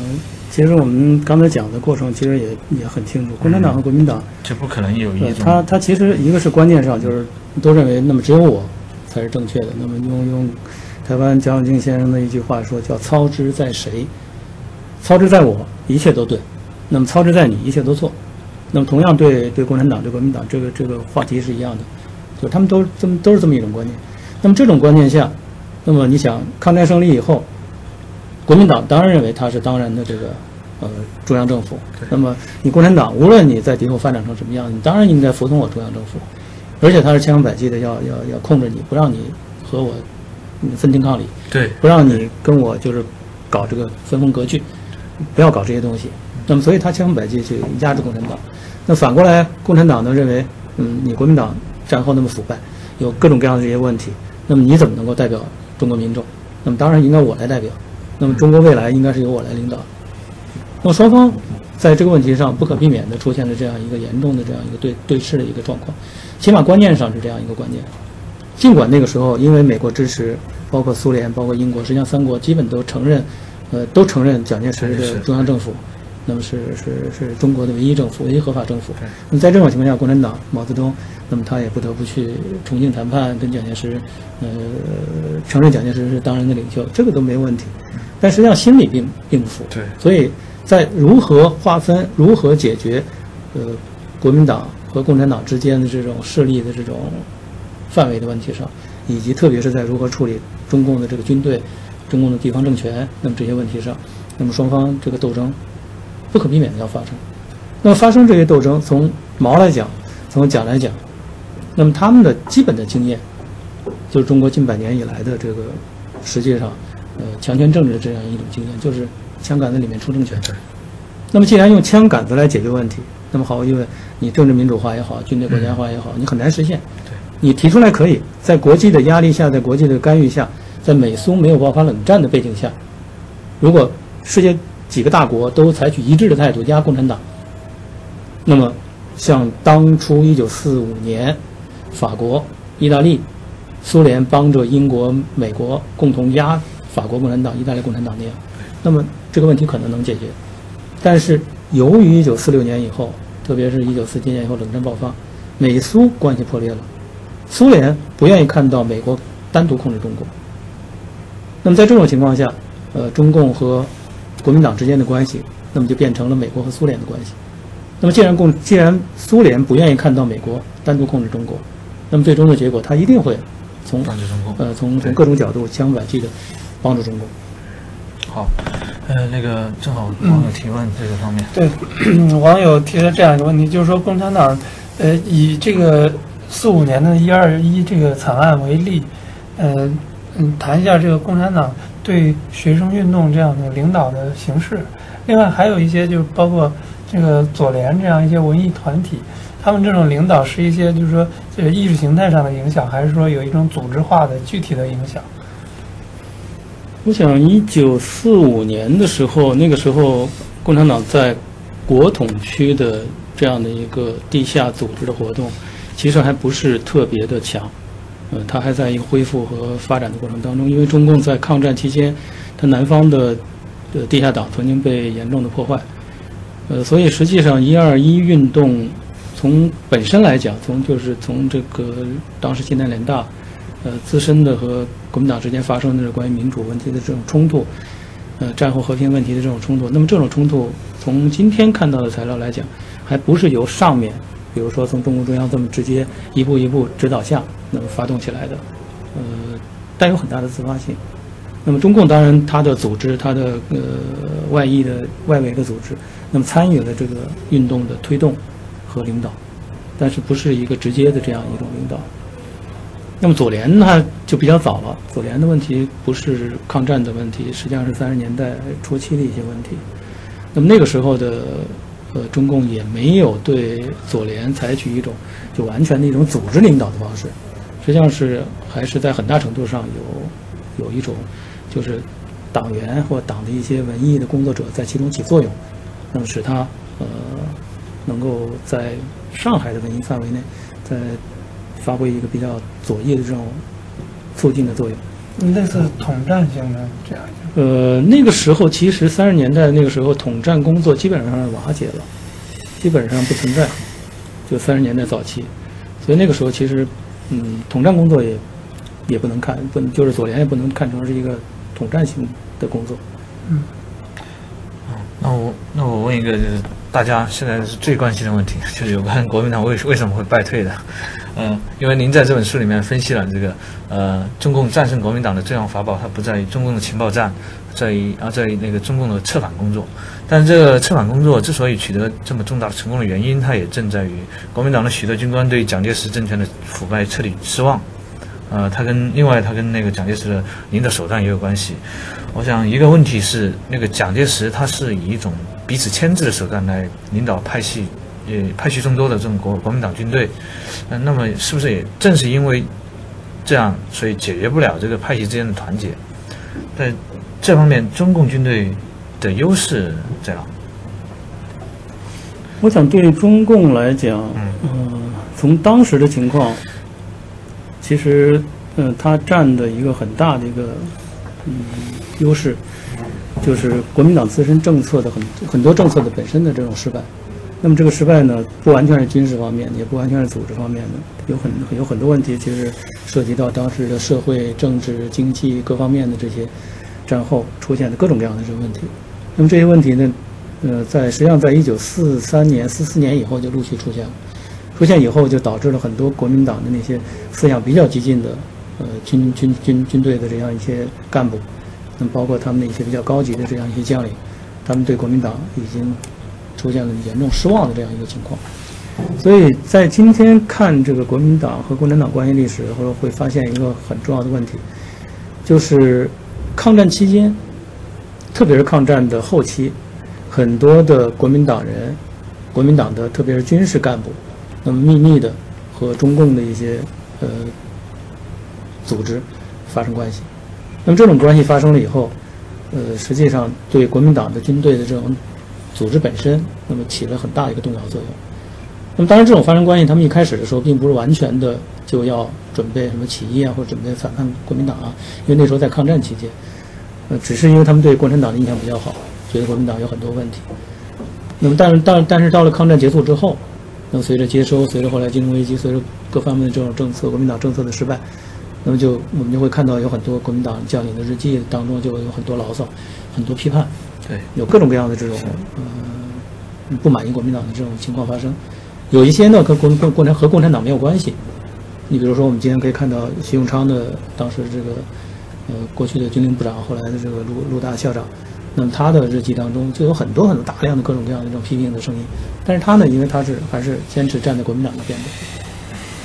其实我们刚才讲的过程其实也也很清楚，共产党和国民党，这不可能有一呃，种他他其实一个是观念上就是都认为，那么只有我才是正确的。那么用用台湾蒋永敬先生的一句话说，叫“操之在谁？操之在我，一切都对；那么操之在你，一切都错。”那么同样对对共产党、对国民党这个这个话题是一样的，就他们都这么都是这么一种观念。那么这种观念下，那么你想抗战胜利以后，国民党当然认为他是当然的这个呃中央政府。那么你共产党无论你在敌后发展成什么样，你当然应该服从我中央政府，而且他是千方百计的要要要控制你，不让你和我嗯分庭抗礼，对不让你跟我就是搞这个分封割据，不要搞这些东西。那么所以他千方百计去压制共产党。那反过来，共产党呢认为，嗯，你国民党战后那么腐败，有各种各样的这些问题，那么你怎么能够代表中国民众？那么当然应该我来代表。那么中国未来应该是由我来领导。那么双方在这个问题上不可避免地出现了这样一个严重的这样一个对对峙的一个状况，起码观念上是这样一个观念。尽管那个时候因为美国支持，包括苏联、包括英国，实际上三国基本都承认，呃，都承认蒋介石的中央政府，那么是是是中国的唯一政府、唯一合法政府。那么在这种情况下，共产党毛泽东，那么他也不得不去重庆谈判，跟蒋介石，呃，承认蒋介石是当然的领袖，这个都没问题。但实际上心里并并不服。对所以在如何划分、如何解决，呃，国民党和共产党之间的这种势力的这种范围的问题上，以及特别是在如何处理中共的这个军队、中共的地方政权，那么这些问题上，那么双方这个斗争不可避免的要发生。那么发生这些斗争，从毛来讲，从蒋来讲，那么他们的基本的经验，就是中国近百年以来的这个实际上，呃，强权政治的这样一种经验，就是枪杆子里面出政权。那么既然用枪杆子来解决问题，那么毫无疑问，你政治民主化也好，军队国家化也好，你很难实现。对，你提出来可以，在国际的压力下，在国际的干预下，在美苏没有爆发冷战的背景下，如果世界几个大国都采取一致的态度压共产党，那么像当初一九四五年，法国、意大利、苏联帮着英国、美国共同压法国共产党、意大利共产党那样，那么这个问题可能能解决。但是由于一九四六年以后，特别是一九四七年以后冷战爆发，美苏关系破裂了，苏联不愿意看到美国单独控制中国。那么在这种情况下，呃，中共和国民党之间的关系，那么就变成了美国和苏联的关系。那么既然共既然苏联不愿意看到美国单独控制中国，那么最终的结果，他一定会从帮助中共。呃从从各种角度千方百计的帮助中国。好，呃，那个正好网友提问这个方面，对，[CLEARS THROAT] 网友提了这样一个问题，就是说共产党，呃，以这个四五年的一二一这个惨案为例，呃，嗯，谈一下这个共产党对学生运动这样的领导的形式。另外还有一些就是包括这个左联这样一些文艺团体，他们这种领导是一些就是说这个意识形态上的影响，还是说有一种组织化的具体的影响？我想，一九四五年的时候，那个时候共产党在国统区的这样的一个地下组织的活动，其实还不是特别的强。呃，它还在一个恢复和发展的过程当中。因为中共在抗战期间，它南方的呃地下党曾经被严重的破坏。呃，所以实际上一二一运动从本身来讲，从就是从这个当时西南联大。呃，自身的和国民党之间发生的关于民主问题的这种冲突，呃，战后和平问题的这种冲突，那么这种冲突从今天看到的材料来讲，还不是由上面，比如说从中共中央这么直接一步一步指导下那么发动起来的，呃，带有很大的自发性。那么中共当然它的组织，它的呃外溢的外围的组织，那么参与了这个运动的推动和领导，但是不是一个直接的这样一种领导。那么左联呢就比较早了，左联的问题不是抗战的问题，实际上是三十年代初期的一些问题。那么那个时候的呃中共也没有对左联采取一种就完全的一种组织领导的方式，实际上是还是在很大程度上有有一种就是党员或党的一些文艺的工作者在其中起作用，那么使他呃能够在上海的文艺范围内在。发挥一个比较左翼的这种促进的作用，类似统战性的这样。呃，那个时候其实三十年代那个时候统战工作基本上是瓦解了，基本上不存在。就三十年代早期，所以那个时候其实，嗯，统战工作也也不能看，不能就是左联也不能看成是一个统战性的工作。嗯。那我那我问一个，就是大家现在是最关心的问题，就是有关国民党为为什么会败退的？嗯，因为您在这本书里面分析了这个，呃，中共战胜国民党的重要法宝，它不在于中共的情报战，在于啊，在于那个中共的策反工作。但是这个策反工作之所以取得这么重大的成功的原因，它也正在于国民党的许多军官对蒋介石政权的腐败彻底失望。呃，他跟另外他跟那个蒋介石的领导手段也有关系。我想一个问题是，那个蒋介石他是以一种彼此牵制的手段来领导派系。也派系众多的这种国国民党军队，嗯，那么是不是也正是因为这样，所以解决不了这个派系之间的团结？在这方面，中共军队的优势在哪？我想对中共来讲，嗯，从当时的情况，其实，嗯，它占的一个很大的一个嗯优势，就是国民党自身政策的很很多政策的本身的这种失败。那么这个失败呢，不完全是军事方面的，也不完全是组织方面的，有很有很多问题，其实涉及到当时的社会、政治、经济各方面的这些战后出现的各种各样的这个问题。那么这些问题呢，呃，在实际上在一九四三年、四四年以后就陆续出现了，出现以后就导致了很多国民党的那些思想比较激进的呃军军军军队的这样一些干部，那么包括他们的一些比较高级的这样一些将领，他们对国民党已经。出现了严重失望的这样一个情况，所以在今天看这个国民党和共产党关系历史，或者会发现一个很重要的问题，就是抗战期间，特别是抗战的后期，很多的国民党人、国民党的特别是军事干部，那么秘密的和中共的一些呃组织发生关系，那么这种关系发生了以后，呃，实际上对国民党的军队的这种。组织本身，那么起了很大一个动摇作用。那么当然，这种发生关系，他们一开始的时候并不是完全的就要准备什么起义啊，或者准备反抗国民党啊，因为那时候在抗战期间，呃，只是因为他们对共产党的印象比较好，觉得国民党有很多问题。那么，但是，但但是到了抗战结束之后，那么随着接收，随着后来金融危机，随着各方面的这种政策，国民党政策的失败，那么就我们就会看到有很多国民党将领的日记当中就有很多牢骚，很多批判。对，有各种各样的这种嗯不满意国民党的这种情况发生，有一些呢跟共共共产和共产党没有关系。你比如说，我们今天可以看到徐永昌的当时这个呃过去的军令部长，后来的这个陆陆大校长，那么他的日记当中就有很多很多大量的各种各样的这种批评的声音。但是他呢，因为他是还是坚持站在国民党那边的，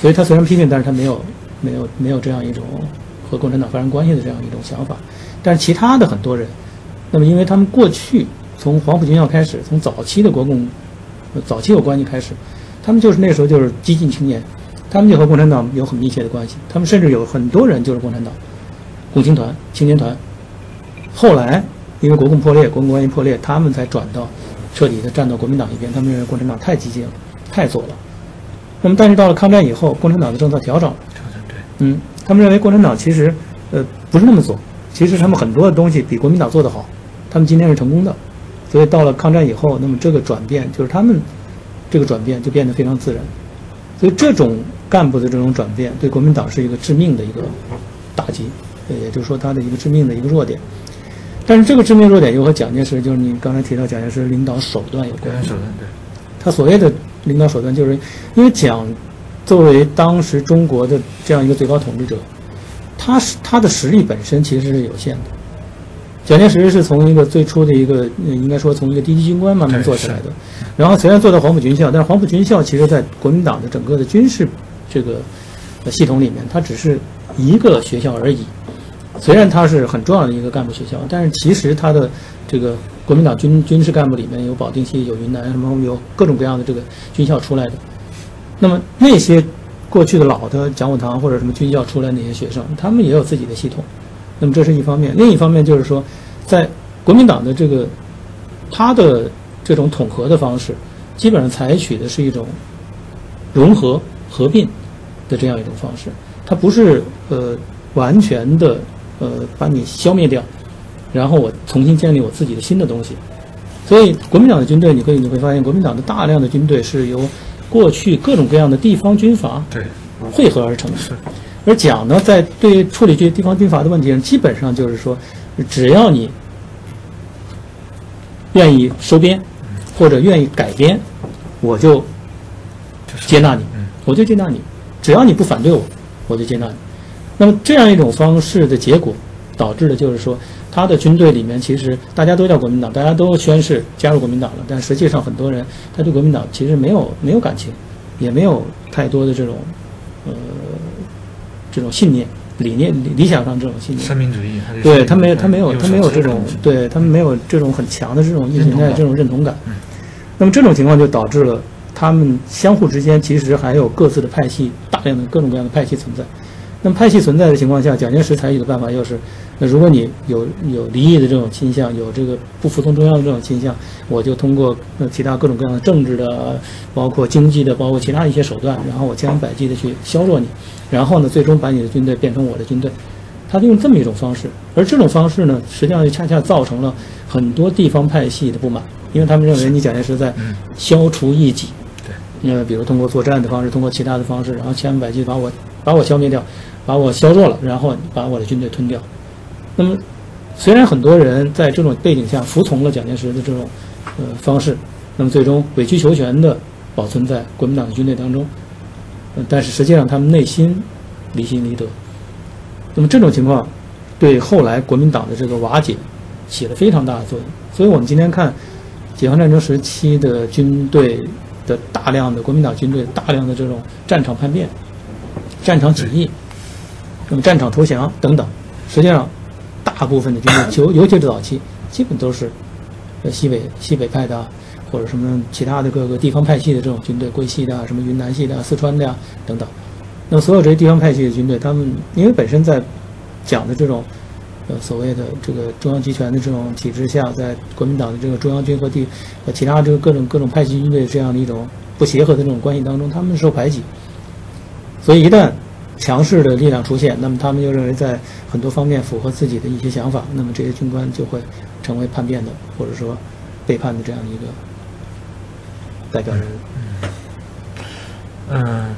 所以他虽然批评，但是他没有没有没有这样一种和共产党发生关系的这样一种想法。但是其他的很多人。那么，因为他们过去从黄埔军校开始，从早期的国共早期有关系开始，他们就是那时候就是激进青年，他们就和共产党有很密切的关系。他们甚至有很多人就是共产党共青团、青年团。后来因为国共破裂、国共关系破裂，他们才转到彻底的站到国民党一边。他们认为共产党太激进了，太左了。那么，但是到了抗战以后，共产党的政策调整了。对，嗯，他们认为共产党其实呃不是那么左，其实他们很多的东西比国民党做得好。他们今天是成功的，所以到了抗战以后，那么这个转变就是他们这个转变就变得非常自然。所以这种干部的这种转变对国民党是一个致命的一个打击，也就是说他的一个致命的一个弱点。但是这个致命弱点又和蒋介石，就是你刚才提到蒋介石领导手段有关。手段对。他所谓的领导手段，就是因为蒋作为当时中国的这样一个最高统治者，他是他的实力本身其实是有限的。蒋介石是从一个最初的一个，呃应该说从一个低级军官慢慢做起来的，然后虽然做到黄埔军校，但是黄埔军校其实在国民党的整个的军事这个呃系统里面，它只是一个学校而已。虽然它是很重要的一个干部学校，但是其实它的这个国民党军军事干部里面有保定系、有云南什么有各种各样的这个军校出来的。那么那些过去的老的讲武堂或者什么军校出来的那些学生，他们也有自己的系统。那么这是一方面，另一方面就是说，在国民党的这个他的这种统合的方式，基本上采取的是一种融合合并的这样一种方式，它不是呃完全的呃把你消灭掉，然后我重新建立我自己的新的东西。所以国民党的军队，你可以你会发现，国民党的大量的军队是由过去各种各样的地方军阀对，汇合而成的。是而蒋呢，在对处理这些地方军阀的问题上，基本上就是说，只要你愿意收编或者愿意改编，我就就是接纳你嗯，我就接纳你，只要你不反对我，我就接纳你。那么这样一种方式的结果，导致的就是说，他的军队里面其实大家都叫国民党，大家都宣誓加入国民党了，但实际上很多人他对国民党其实没有没有感情，也没有太多的这种呃这种信念、理念、理理想上这种信念。三民主义，对他没有，他没有，他没有这种对他们没有这种很强的这种意识形态、这种认同感嗯。那么这种情况就导致了他们相互之间其实还有各自的派系，大量的各种各样的派系存在。那么派系存在的情况下，蒋介石采取的办法又是，那如果你有有离异的这种倾向，有这个不服从中央的这种倾向，我就通过呃其他各种各样的政治的，包括经济的，包括其他一些手段，然后我千方百计的去削弱你，然后呢，最终把你的军队变成我的军队。他就用这么一种方式，而这种方式呢，实际上就恰恰造成了很多地方派系的不满，因为他们认为你蒋介石在嗯。消除异己，对，呃，比如通过作战的方式，通过其他的方式，然后千方百计把我把我消灭掉，把我削弱了，然后把我的军队吞掉。那么，虽然很多人在这种背景下服从了蒋介石的这种呃方式，那么最终委曲求全的保存在国民党的军队当中，呃但是实际上他们内心离心离德。那么这种情况对后来国民党的这个瓦解起了非常大的作用。所以我们今天看解放战争时期的军队的大量的国民党军队大量的这种战场叛变、战场起义、那么战场投降等等，实际上大部分的军队，[COUGHS] 尤尤其是早期，基本都是呃西北西北派的啊，或者什么其他的各个地方派系的这种军队，桂系的啊、什么云南系的啊、四川的呀、等等。那么所有这些地方派系的军队，他们因为本身在讲的这种呃所谓的这个中央集权的这种体制下，在国民党的这个中央军和地和其他这个各种各种派系军队这样的一种不协和的这种关系当中，他们受排挤。所以一旦强势的力量出现，那么他们就认为在很多方面符合自己的一些想法，那么这些军官就会成为叛变的或者说背叛的这样一个代表人物。嗯，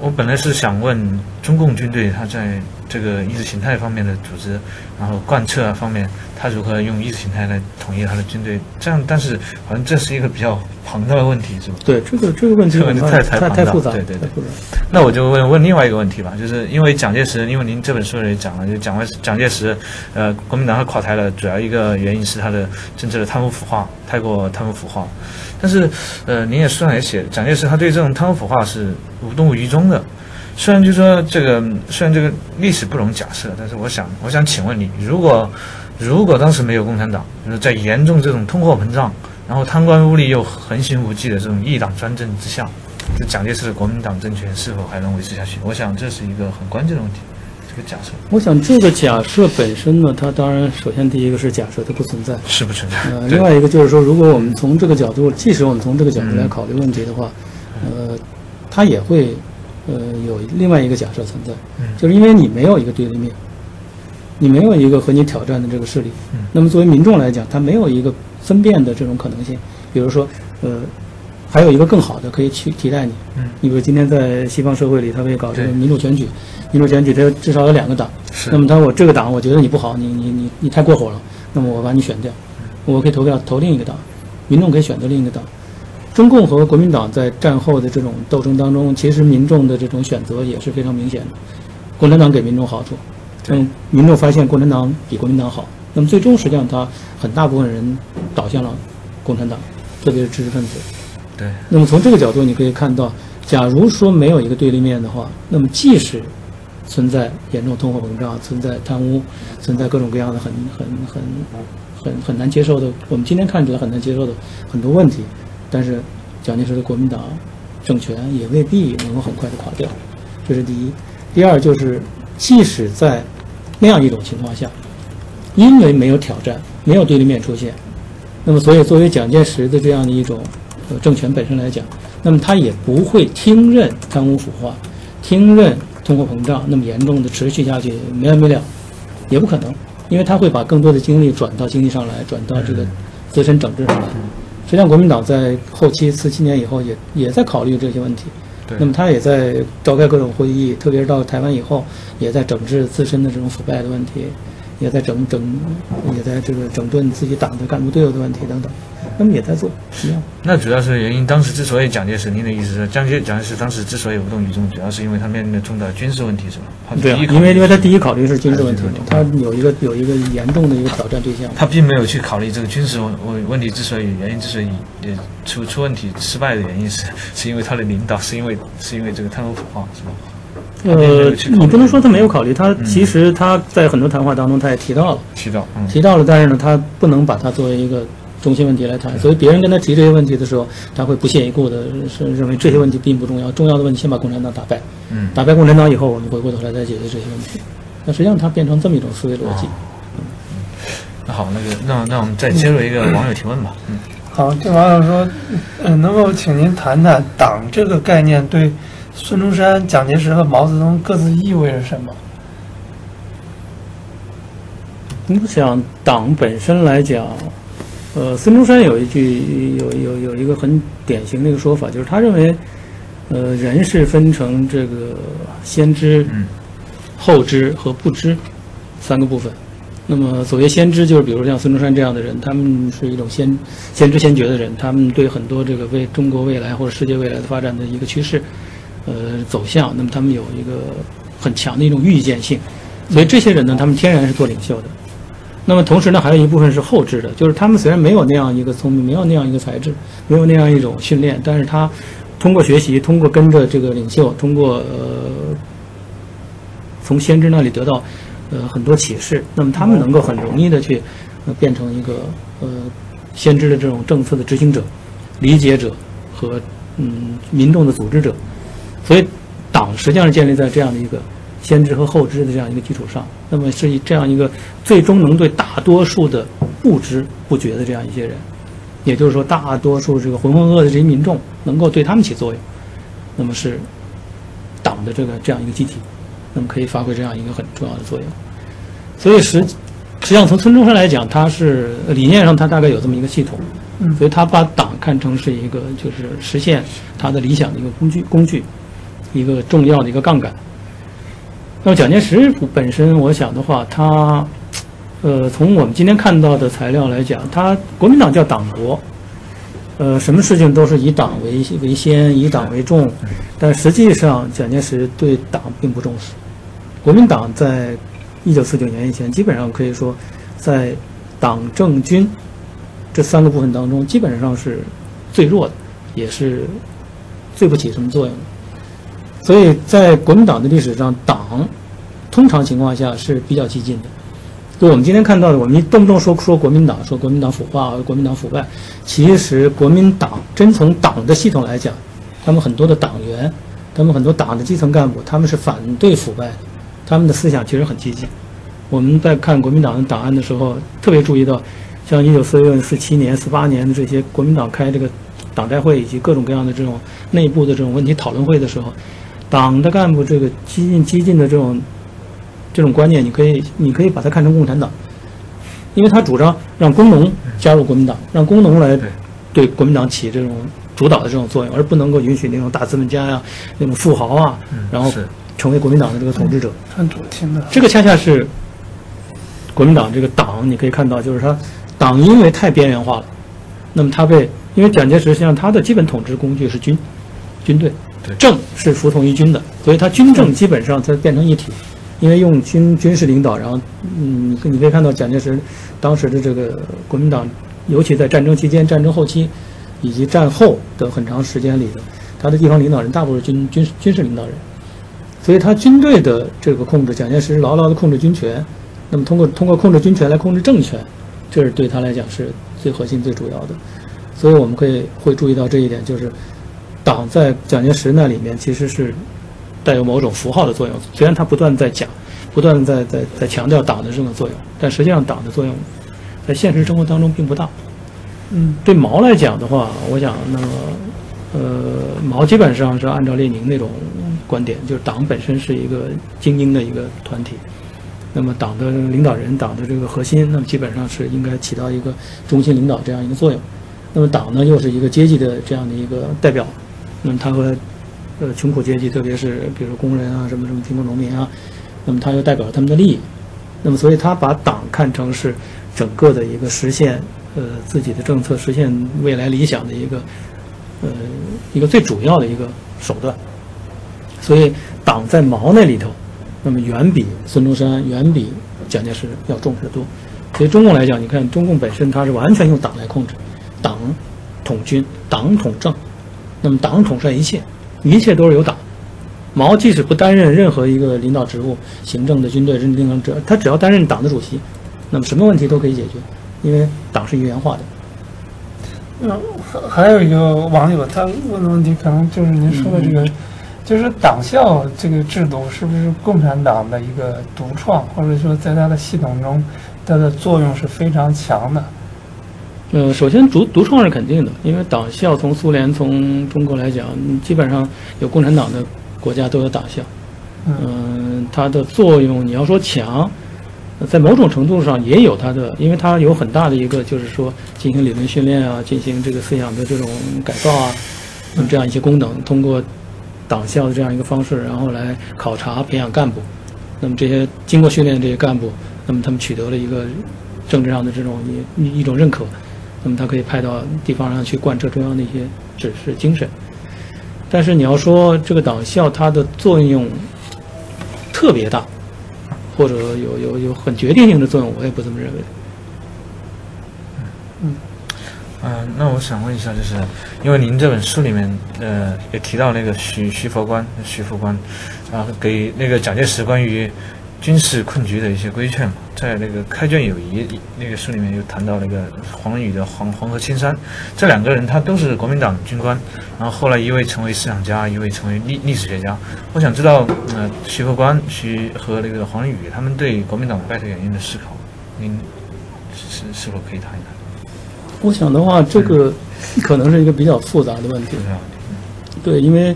我本来是想问中共军队他在这个意识形态方面的组织，然后贯彻啊方面，他如何用意识形态来统一他的军队？这样，但是好像这是一个比较庞大的问题，是吧？对这个这个问题太太太庞大太复杂，对对对。那我就问问另外一个问题吧，就是因为蒋介石，因为您这本书里讲了，就蒋介蒋介石，呃，国民党他垮台了，主要一个原因是他的政治的贪污腐化太过贪污腐化。但是，呃，您也书上也写，蒋介石他对这种贪污腐化是无动于衷的。虽然就说这个，虽然这个历史不容假设，但是我想，我想请问你，如果如果当时没有共产党，就是在严重这种通货膨胀，然后贪官污吏又横行无忌的这种一党专政之下，这蒋介石的国民党政权是否还能维持下去？我想这是一个很关键的问题，这个假设我想这个假设本身呢，它当然首先第一个是假设它不存在，是不存在。呃，另外一个就是说，如果我们从这个角度，即使我们从这个角度来考虑问题的话，呃，它也会呃有另外一个假设存在，嗯。就是因为你没有一个对立面，你没有一个和你挑战的这个势力，嗯。那么作为民众来讲，他没有一个分辨的这种可能性，比如说，呃，还有一个更好的可以去替代你，嗯，你比如今天在西方社会里，他会搞这个民主选举，民主选举它至少有两个党，那么他我这个党我觉得你不好，你你你你太过火了，那么我把你选掉，我可以投票投另一个党，民众可以选择另一个党。中共和国民党在战后的这种斗争当中，其实民众的这种选择也是非常明显的。共产党给民众好处，对嗯，民众发现共产党比国民党好，那么最终实际上他很大部分人倒向了共产党，特别是知识分子。对，那么从这个角度，你可以看到，假如说没有一个对立面的话，那么即使存在严重通货膨胀、存在贪污、存在各种各样的很很很很很难接受的，我们今天看起来很难接受的很多问题，但是蒋介石的国民党政权也未必能够很快的垮掉，这是第一。第二就是，即使在那样一种情况下，因为没有挑战，没有对立面出现，那么所以作为蒋介石的这样的一种呃政权本身来讲，那么他也不会听任贪污腐化，听任通货膨胀那么严重的持续下去没完没了，也不可能，因为他会把更多的精力转到经济上来，转到这个自身整治上来。实际上，国民党在后期四七年以后也也在考虑这些问题。对那么他也在召开各种会议，特别是到台湾以后，也在整治自身的这种腐败的问题，也在整整，也在这个整顿自己党的干部队伍的问题等等。那么也在做一样。那主要是原因，当时之所以蒋介石，您的意思是，蒋介蒋介石当时之所以无动于衷，主要是因为他面临的重大军事问题，是吧？对啊因为因为他第一考虑是军事问题他有一个有一个严重的一个挑战对象。他并没有去考虑这个军事问问问题之所以原因之所以也出出问题失败的原因是是因为他的领导，是因为是因为这个贪污腐化，是吧？呃你不能说他没有考虑，他其实他在很多谈话当中他也提到了。提到，嗯，提到了，但是呢，他不能把它作为一个中心问题来谈，所以别人跟他提这些问题的时候，他会不屑一顾的是认为这些问题并不重要，重要的问题先把共产党打败，嗯。打败共产党以后，我们回过头来再解决这些问题。那实际上他变成这么一种思维逻辑。那好，那个那那我们再接入一个网友提问吧，嗯，好，这网友说，嗯、能否请您谈谈党这个概念对孙中山、蒋介石和毛泽东各自意味着什么？你想党本身来讲，呃，孙中山有一句有有有一个很典型的一个说法，就是他认为，呃，人是分成这个先知、嗯后知和不知三个部分。那么所谓先知，就是比如像孙中山这样的人，他们是一种先先知先觉的人，他们对很多这个为中国未来或者世界未来的发展的一个趋势，呃，走向，那么他们有一个很强的一种预见性，所以这些人呢，他们天然是做领袖的。那么同时呢，还有一部分是后知的，就是他们虽然没有那样一个聪明，没有那样一个才智，没有那样一种训练，但是他通过学习，通过跟着这个领袖，通过呃从先知那里得到呃很多启示，那么他们能够很容易的去呃变成一个呃先知的这种政策的执行者、理解者和嗯民众的组织者，所以党实际上是建立在这样的一个先知和后知的这样一个基础上，那么是以这样一个最终能对大多数的不知不觉的这样一些人，也就是说大多数这个浑浑噩噩的这些民众能够对他们起作用，那么是党的这个这样一个机体，那么可以发挥这样一个很重要的作用。所以实实际上从孙中山来讲，他是理念上他大概有这么一个系统，嗯所以他把党看成是一个就是实现他的理想的一个工具工具，一个重要的一个杠杆。那么蒋介石本身，我想的话，他呃，从我们今天看到的材料来讲，他国民党叫党国，呃，什么事情都是以党为为先，以党为重，但实际上蒋介石对党并不重视。国民党在一九四九年以前，基本上可以说，在党政军这三个部分当中，基本上是最弱的，也是最不起什么作用的。所以在国民党的历史上，党通常情况下是比较激进的。就我们今天看到的，我们一动不动说说国民党，说国民党腐化，国民党腐败，其实国民党真从党的系统来讲，他们很多的党员，他们很多党的基层干部，他们是反对腐败的，他们的思想其实很激进。我们在看国民党的档案的时候，特别注意到，像一九四六、四七年、四八年的这些国民党开这个党代会以及各种各样的这种内部的这种问题讨论会的时候，党的干部这个激进激进的这种这种观念，你可以你可以把它看成共产党，因为他主张让工农加入国民党，让工农来对对国民党起这种主导的这种作用，而不能够允许那种大资本家呀、那种富豪啊，然后成为国民党的这个统治者。很左倾的。这个恰恰是国民党这个党，你可以看到，就是他党因为太边缘化了，那么他被因为蒋介石实际上他的基本统治工具是军军队对，政是服从于军的，所以他军政基本上它变成一体。因为用军军事领导，然后嗯，你可以看到蒋介石当时的这个国民党，尤其在战争期间、战争后期以及战后的很长时间里的，他的地方领导人大部分是军军军事领导人，所以他军队的这个控制，蒋介石牢牢的控制军权，那么通过通过控制军权来控制政权，这是对他来讲是最核心、最主要的。所以我们可以会注意到这一点，就是党在蒋介石那里面其实是带有某种符号的作用。虽然他不断在讲，不断在在在强调党的这种作用，但实际上党的作用在现实生活当中并不大。嗯对毛来讲的话，我想那么呃，毛基本上是按照列宁那种观点，就是党本身是一个精英的一个团体。那么党的领导人，党的这个核心，那么基本上是应该起到一个中心领导这样一个作用。那么党呢，又是一个阶级的这样的一个代表，那么他和呃穷苦阶级，特别是比如说工人啊，什么什么贫困农民啊，那么他又代表了他们的利益。那么所以他把党看成是整个的一个实现呃自己的政策、实现未来理想的一个呃一个最主要的一个手段。所以党在毛那里头，那么远比孙中山、远比蒋介石要重视的多。所以中共来讲，你看中共本身它是完全用党来控制，党统军，党统政，那么党统帅一切，一切都是由党。毛即使不担任任何一个领导职务，行政的、军队、政治领导者，他只要担任党的主席，那么什么问题都可以解决，因为党是一元化的。呃，还还有一个网友他问的问题，可能就是您说的这个，就是党校这个制度是不是共产党的一个独创，或者说在它的系统中，它的作用是非常强的？呃，首先独独创是肯定的，因为党校从苏联、从中国来讲，嗯基本上有共产党的国家都有党校。嗯嗯，它的作用你要说强，呃在某种程度上也有它的，因为它有很大的一个就是说进行理论训练啊，进行这个思想的这种改造啊，那么这样一些功能，通过党校的这样一个方式，然后来考察培养干部。那么这些经过训练的这些干部，那么他们取得了一个政治上的这种一一一种认可，那么他可以派到地方上去贯彻中央的一些指示精神。但是你要说这个党校它的作用特别大，或者有有有很决定性的作用，我也不这么认为。嗯、那我想问一下，就是因为您这本书里面，呃，也提到那个徐徐佛观、徐佛官，啊，给那个蒋介石关于军事困局的一些规劝嘛，在那个《开卷有谊》那个书里面又谈到那个黄仁宇的黄黄河青山，这两个人他都是国民党军官，然后后来一位成为思想家，一位成为历历史学家。我想知道，呃，徐佛观、徐和那个黄仁宇他们对国民党败退原因的思考，您是是否可以谈一谈？我想的话，这个可能是一个比较复杂的问题？对，因为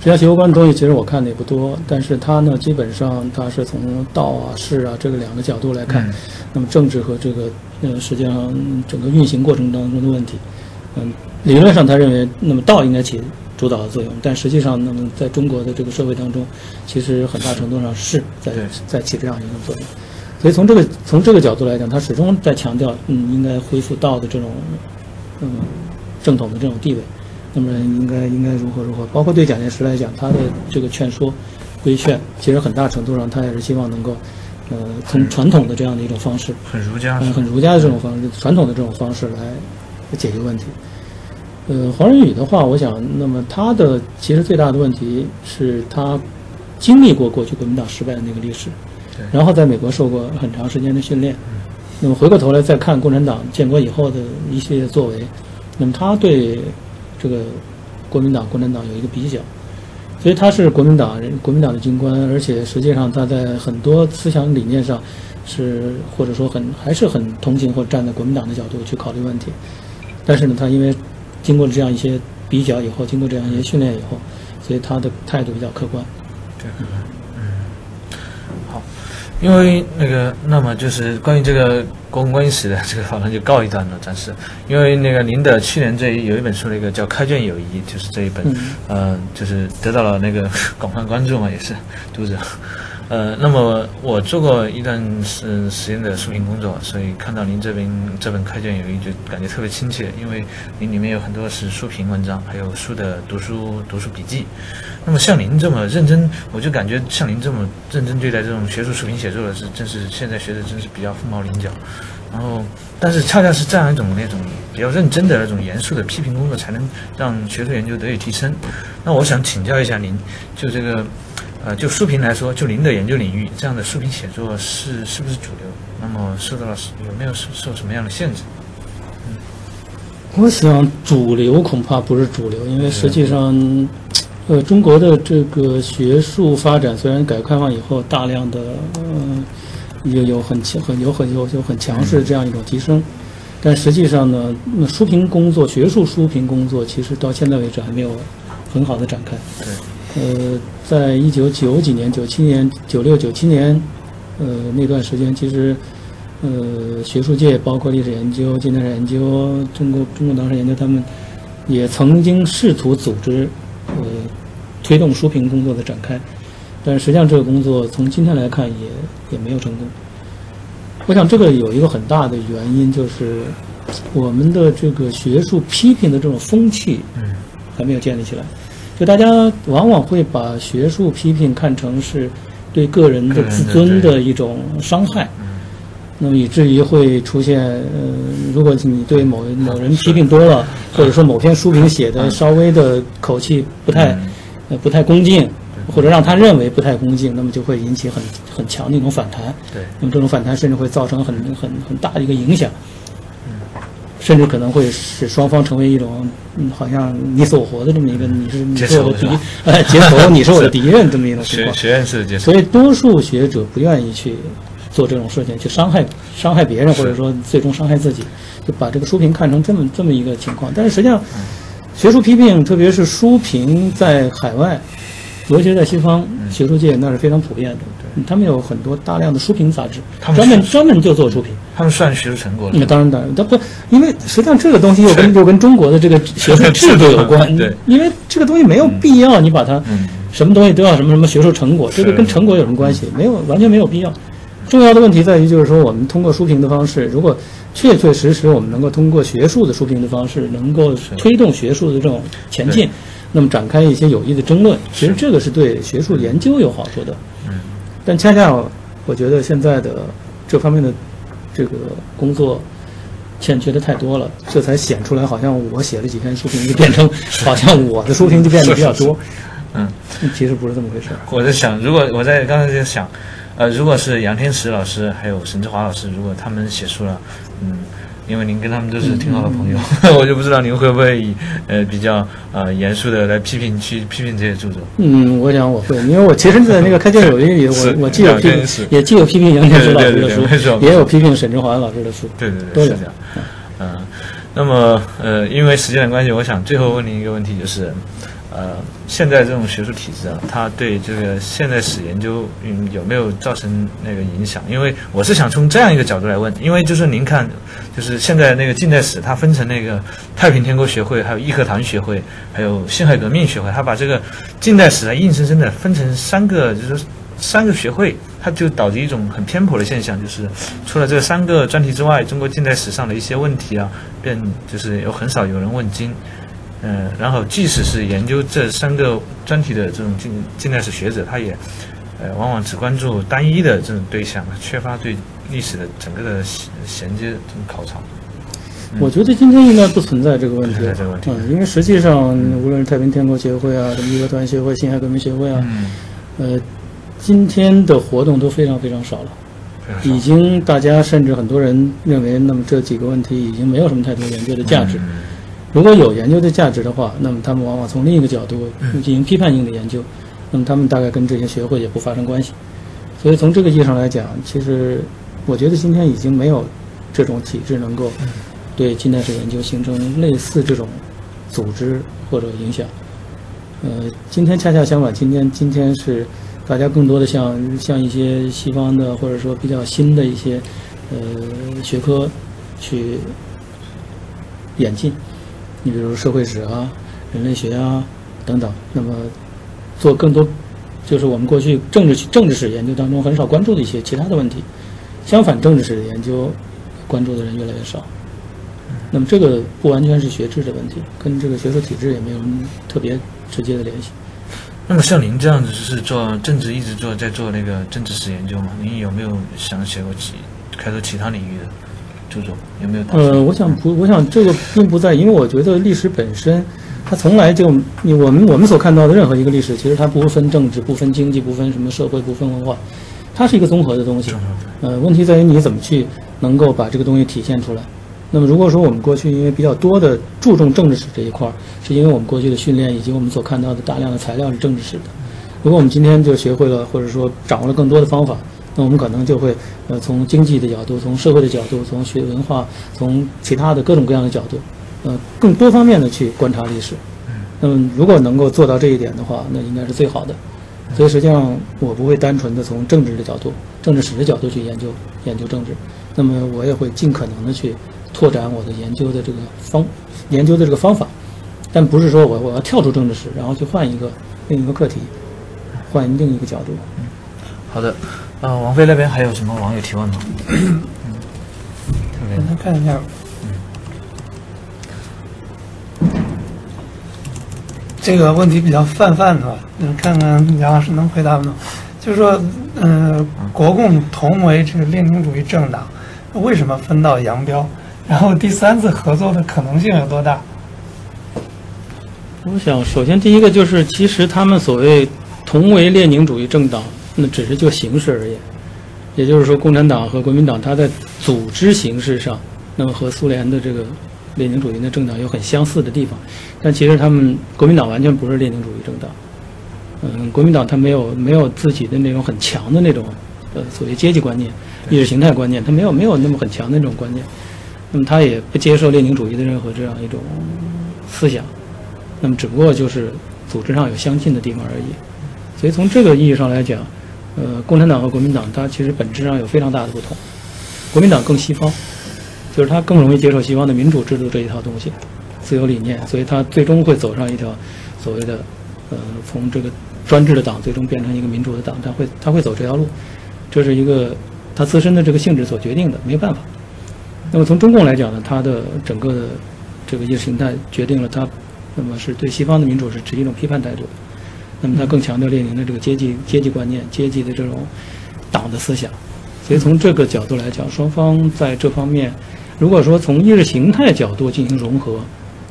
实际上学有关的东西，其实我看的也不多，但是它呢，基本上它是从道啊、事啊这个两个角度来看，嗯那么政治和这个呃，实际上整个运行过程当中的问题，嗯，理论上他认为，那么道应该起主导的作用，但实际上，那么在中国的这个社会当中，其实很大程度上是在对在起这样一种作用。所以从这个从这个角度来讲，他始终在强调，嗯，应该恢复道的这种，嗯，正统的这种地位。那么应该应该如何如何？包括对蒋介石来讲，他的这个劝说、规劝，其实很大程度上他也是希望能够，呃，从传统的这样的一种方式，很儒家，嗯，很儒家的这种方式，传统的这种方式来解决问题。呃，黄仁宇的话，我想，那么他的其实最大的问题是他经历过过去国民党失败的那个历史，然后在美国受过很长时间的训练，那么回过头来再看共产党建国以后的一系列作为，那么他对这个国民党、共产党有一个比较，所以他是国民党人，国民党的军官，而且实际上他在很多思想理念上是或者说很还是很同情或站在国民党的角度去考虑问题，但是呢，他因为经过了这样一些比较以后，经过这样一些训练以后，所以他的态度比较客观。对，因为那个，那么就是关于这个公共关系史的这个讨论就告一段落，暂时。因为那个您的去年这一有一本书，那个叫《开卷有益》，就是这一本，嗯呃，就是得到了那个广泛关注嘛，也是读者。呃，那么我做过一段时时间的书评工作，所以看到您这边这本开卷有益就感觉特别亲切，因为您里面有很多是书评文章，还有书的读书读书笔记。那么像您这么认真，我就感觉像您这么认真对待这种学术书评写作的是，真是现在学的真是比较凤毛麟角。然后，但是恰恰是这样一种那种比较认真的那种严肃的批评工作，才能让学术研究得以提升。那我想请教一下您，就这个。呃，就书评来说，就您的研究领域，这样的书评写作是是不是主流？那么受到了有没有受受什么样的限制？嗯，我想主流恐怕不是主流，因为实际上，[TSK] 呃，中国的这个学术发展虽然改革开放以后大量的，呃，有有很强很有很有有很强势的这样一种提升，但实际上呢，那书评工作，学术书评工作，其实到现在为止还没有很好的展开。对。呃，在一九九几年、九七年、九六、九七年，呃，那段时间，其实，呃，学术界包括历史研究、近代史研究、中国中国党史研究，他们也曾经试图组织，呃，推动书评工作的展开，但实际上这个工作从今天来看也也没有成功。我想这个有一个很大的原因，就是我们的这个学术批评的这种风气，嗯，还没有建立起来。就大家往往会把学术批评看成是对个人的自尊的一种伤害，那么以至于会出现，呃，如果你对某某人批评多了，或者说某篇书评写的稍微的口气不太，呃，不太恭敬，或者让他认为不太恭敬，那么就会引起很很强的一种反弹。对，那么这种反弹甚至会造成很很很大的一个影响。甚至可能会使双方成为一种，嗯，好像你死我活的这么一个，你是你是我的敌，呃，[LAUGHS] 结仇，你是我的敌人这么一种情况。学院是所以多数学者不愿意去做这种事情，去伤害伤害别人，或者说最终伤害自己，就把这个书评看成这么这么一个情况。但是实际上，学术批评，特别是书评，在海外。尤其是在西方学术界，那是非常普遍的。他们有很多大量的书评杂志，专门专门就做书评。他们算学术成果。那当然当然，他不，因为实际上这个东西又跟又跟中国的这个学术制度有关。[LAUGHS] 对，因为这个东西没有必要你把它什么东西都要什么什么学术成果，这个跟成果有什么关系？没有，完全没有必要。重要的问题在于，就是说我们通过书评的方式，如果确确实实我们能够通过学术的书评的方式，能够推动学术的这种前进。那么展开一些有益的争论，其实这个是对学术研究有好处的。嗯，但恰恰我觉得现在的这方面的这个工作欠缺的太多了，这才显出来，好像我写了几篇书评就变成好像我的书评就变得比较多。嗯，其实不是这么回事。我在想，如果我在刚才在想，呃，如果是杨天石老师还有沈志华老师，如果他们写出了，嗯。因为您跟他们都是挺好的朋友，[LAUGHS] 我就不知道您会不会以呃比较呃严肃的来批评去批评这些著作。嗯，我想我会，因为我其实在那个开卷有益里，我 [LAUGHS] 我既有批评，也既有批评杨天石老师的书，也有批评沈志华老师的书。对对对，是这样。嗯，那么呃，因为时间的关系，我想最后问您一个问题，就是。呃，现在这种学术体制啊，它对这个现代史研究嗯有没有造成那个影响？因为我是想从这样一个角度来问，因为就是您看，就是现在那个近代史，它分成那个太平天国学会、还有义和团学会、还有辛亥革命学会，它把这个近代史啊硬生生的分成三个，就是三个学会，它就导致一种很偏颇的现象，就是除了这三个专题之外，中国近代史上的一些问题啊，便就是有很少有人问津。嗯，然后即使是研究这三个专题的这种近近代史学者，他也，呃，往往只关注单一的这种对象，缺乏对历史的整个的衔接这种考察。我觉得今天应该不存在这个问题。这个问题。嗯，因为实际上，无论是太平天国协会啊，什么义和团协会、辛亥革命协会啊，呃，今天的活动都非常非常少了。已经，大家甚至很多人认为，那么这几个问题已经没有什么太多研究的价值。如果有研究的价值的话，那么他们往往从另一个角度进行批判性的研究，那么他们大概跟这些学会也不发生关系。所以从这个意义上来讲，其实我觉得今天已经没有这种体制能够对近代史研究形成类似这种组织或者影响。呃，今天恰恰相反，今天今天是大家更多的像像一些西方的或者说比较新的一些呃学科去演进。你比如社会史啊、人类学啊等等，那么做更多就是我们过去政治政治史研究当中很少关注的一些其他的问题。相反，政治史的研究关注的人越来越少。那么这个不完全是学制的问题，跟这个学术体制也没有什么特别直接的联系。那么像您这样子是做政治，一直做在做那个政治史研究吗？您有没有想写过其开拓其他领域的著作？有没有？呃，我想不，我想这个并不在，因为我觉得历史本身，它从来就你我们我们所看到的任何一个历史，其实它不分政治，不分经济，不分什么社会，不分文化，它是一个综合的东西。呃，问题在于你怎么去能够把这个东西体现出来。那么如果说我们过去因为比较多的注重政治史这一块儿，是因为我们过去的训练以及我们所看到的大量的材料是政治史的。如果我们今天就学会了或者说掌握了更多的方法，那我们可能就会呃从经济的角度、从社会的角度、从学文化、从其他的各种各样的角度，呃更多方面的去观察历史。那么如果能够做到这一点的话，那应该是最好的。所以实际上我不会单纯的从政治的角度、政治史的角度去研究研究政治，那么我也会尽可能的去。拓展我的研究的这个方，研究的这个方法，但不是说我我要跳出政治史，然后去换一个另一个课题，换另一个角度。嗯，好的。呃，王菲那边还有什么网友提问吗？嗯，让他看一下。嗯，这个问题比较泛泛的，你看看杨老师能回答吗？就是说，嗯，国共同为这个列宁主义政党，为什么分道扬镳？然后第三次合作的可能性有多大？我想，首先第一个就是，其实他们所谓同为列宁主义政党，那只是就形式而言。也就是说，共产党和国民党，它在组织形式上，那么和苏联的这个列宁主义的政党有很相似的地方。但其实他们国民党完全不是列宁主义政党。嗯，国民党它没有没有自己的那种很强的那种呃所谓阶级观念、意识形态观念，它没有没有那么很强的那种观念。那么他也不接受列宁主义的任何这样一种思想，那么只不过就是组织上有相近的地方而已。所以从这个意义上来讲，呃，共产党和国民党它其实本质上有非常大的不同。国民党更西方，就是他更容易接受西方的民主制度这一套东西，自由理念，所以他最终会走上一条所谓的呃从这个专制的党最终变成一个民主的党，它会他会走这条路，这是一个他自身的这个性质所决定的，没有办法。那么从中共来讲呢，它的整个的这个意识形态决定了它，那么是对西方的民主是持一种批判态度的。那么他更强调列宁的这个阶级阶级观念、阶级的这种党的思想。所以从这个角度来讲，双方在这方面，如果说从意识形态角度进行融合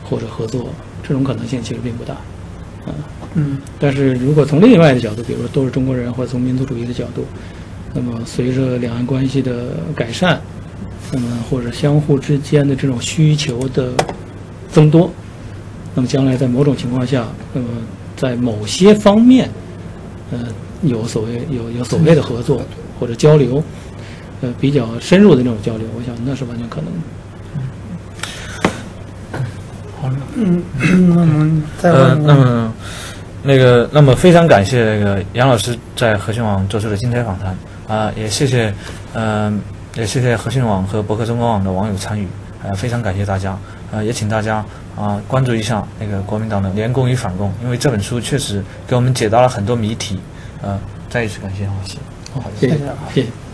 或者合作，这种可能性其实并不大。啊，嗯。但是如果从另外的角度，比如说都是中国人，或者从民族主义的角度，那么随着两岸关系的改善。那么或者相互之间的这种需求的增多，那么将来在某种情况下，那么在某些方面，呃，有所谓有有所谓的合作或者交流，呃，比较深入的那种交流，我想那是完全可能的。好了，嗯，那我们再呃，那么那个，那么非常感谢那个杨老师在和讯网做出的精彩访谈啊，也谢谢，嗯。也谢谢和讯网和博客中国网的网友参与，呃，非常感谢大家，呃，也请大家啊关注一下那个国民党的联共与反共，因为这本书确实给我们解答了很多谜题，呃，再一次感谢老师，好，谢谢，谢谢。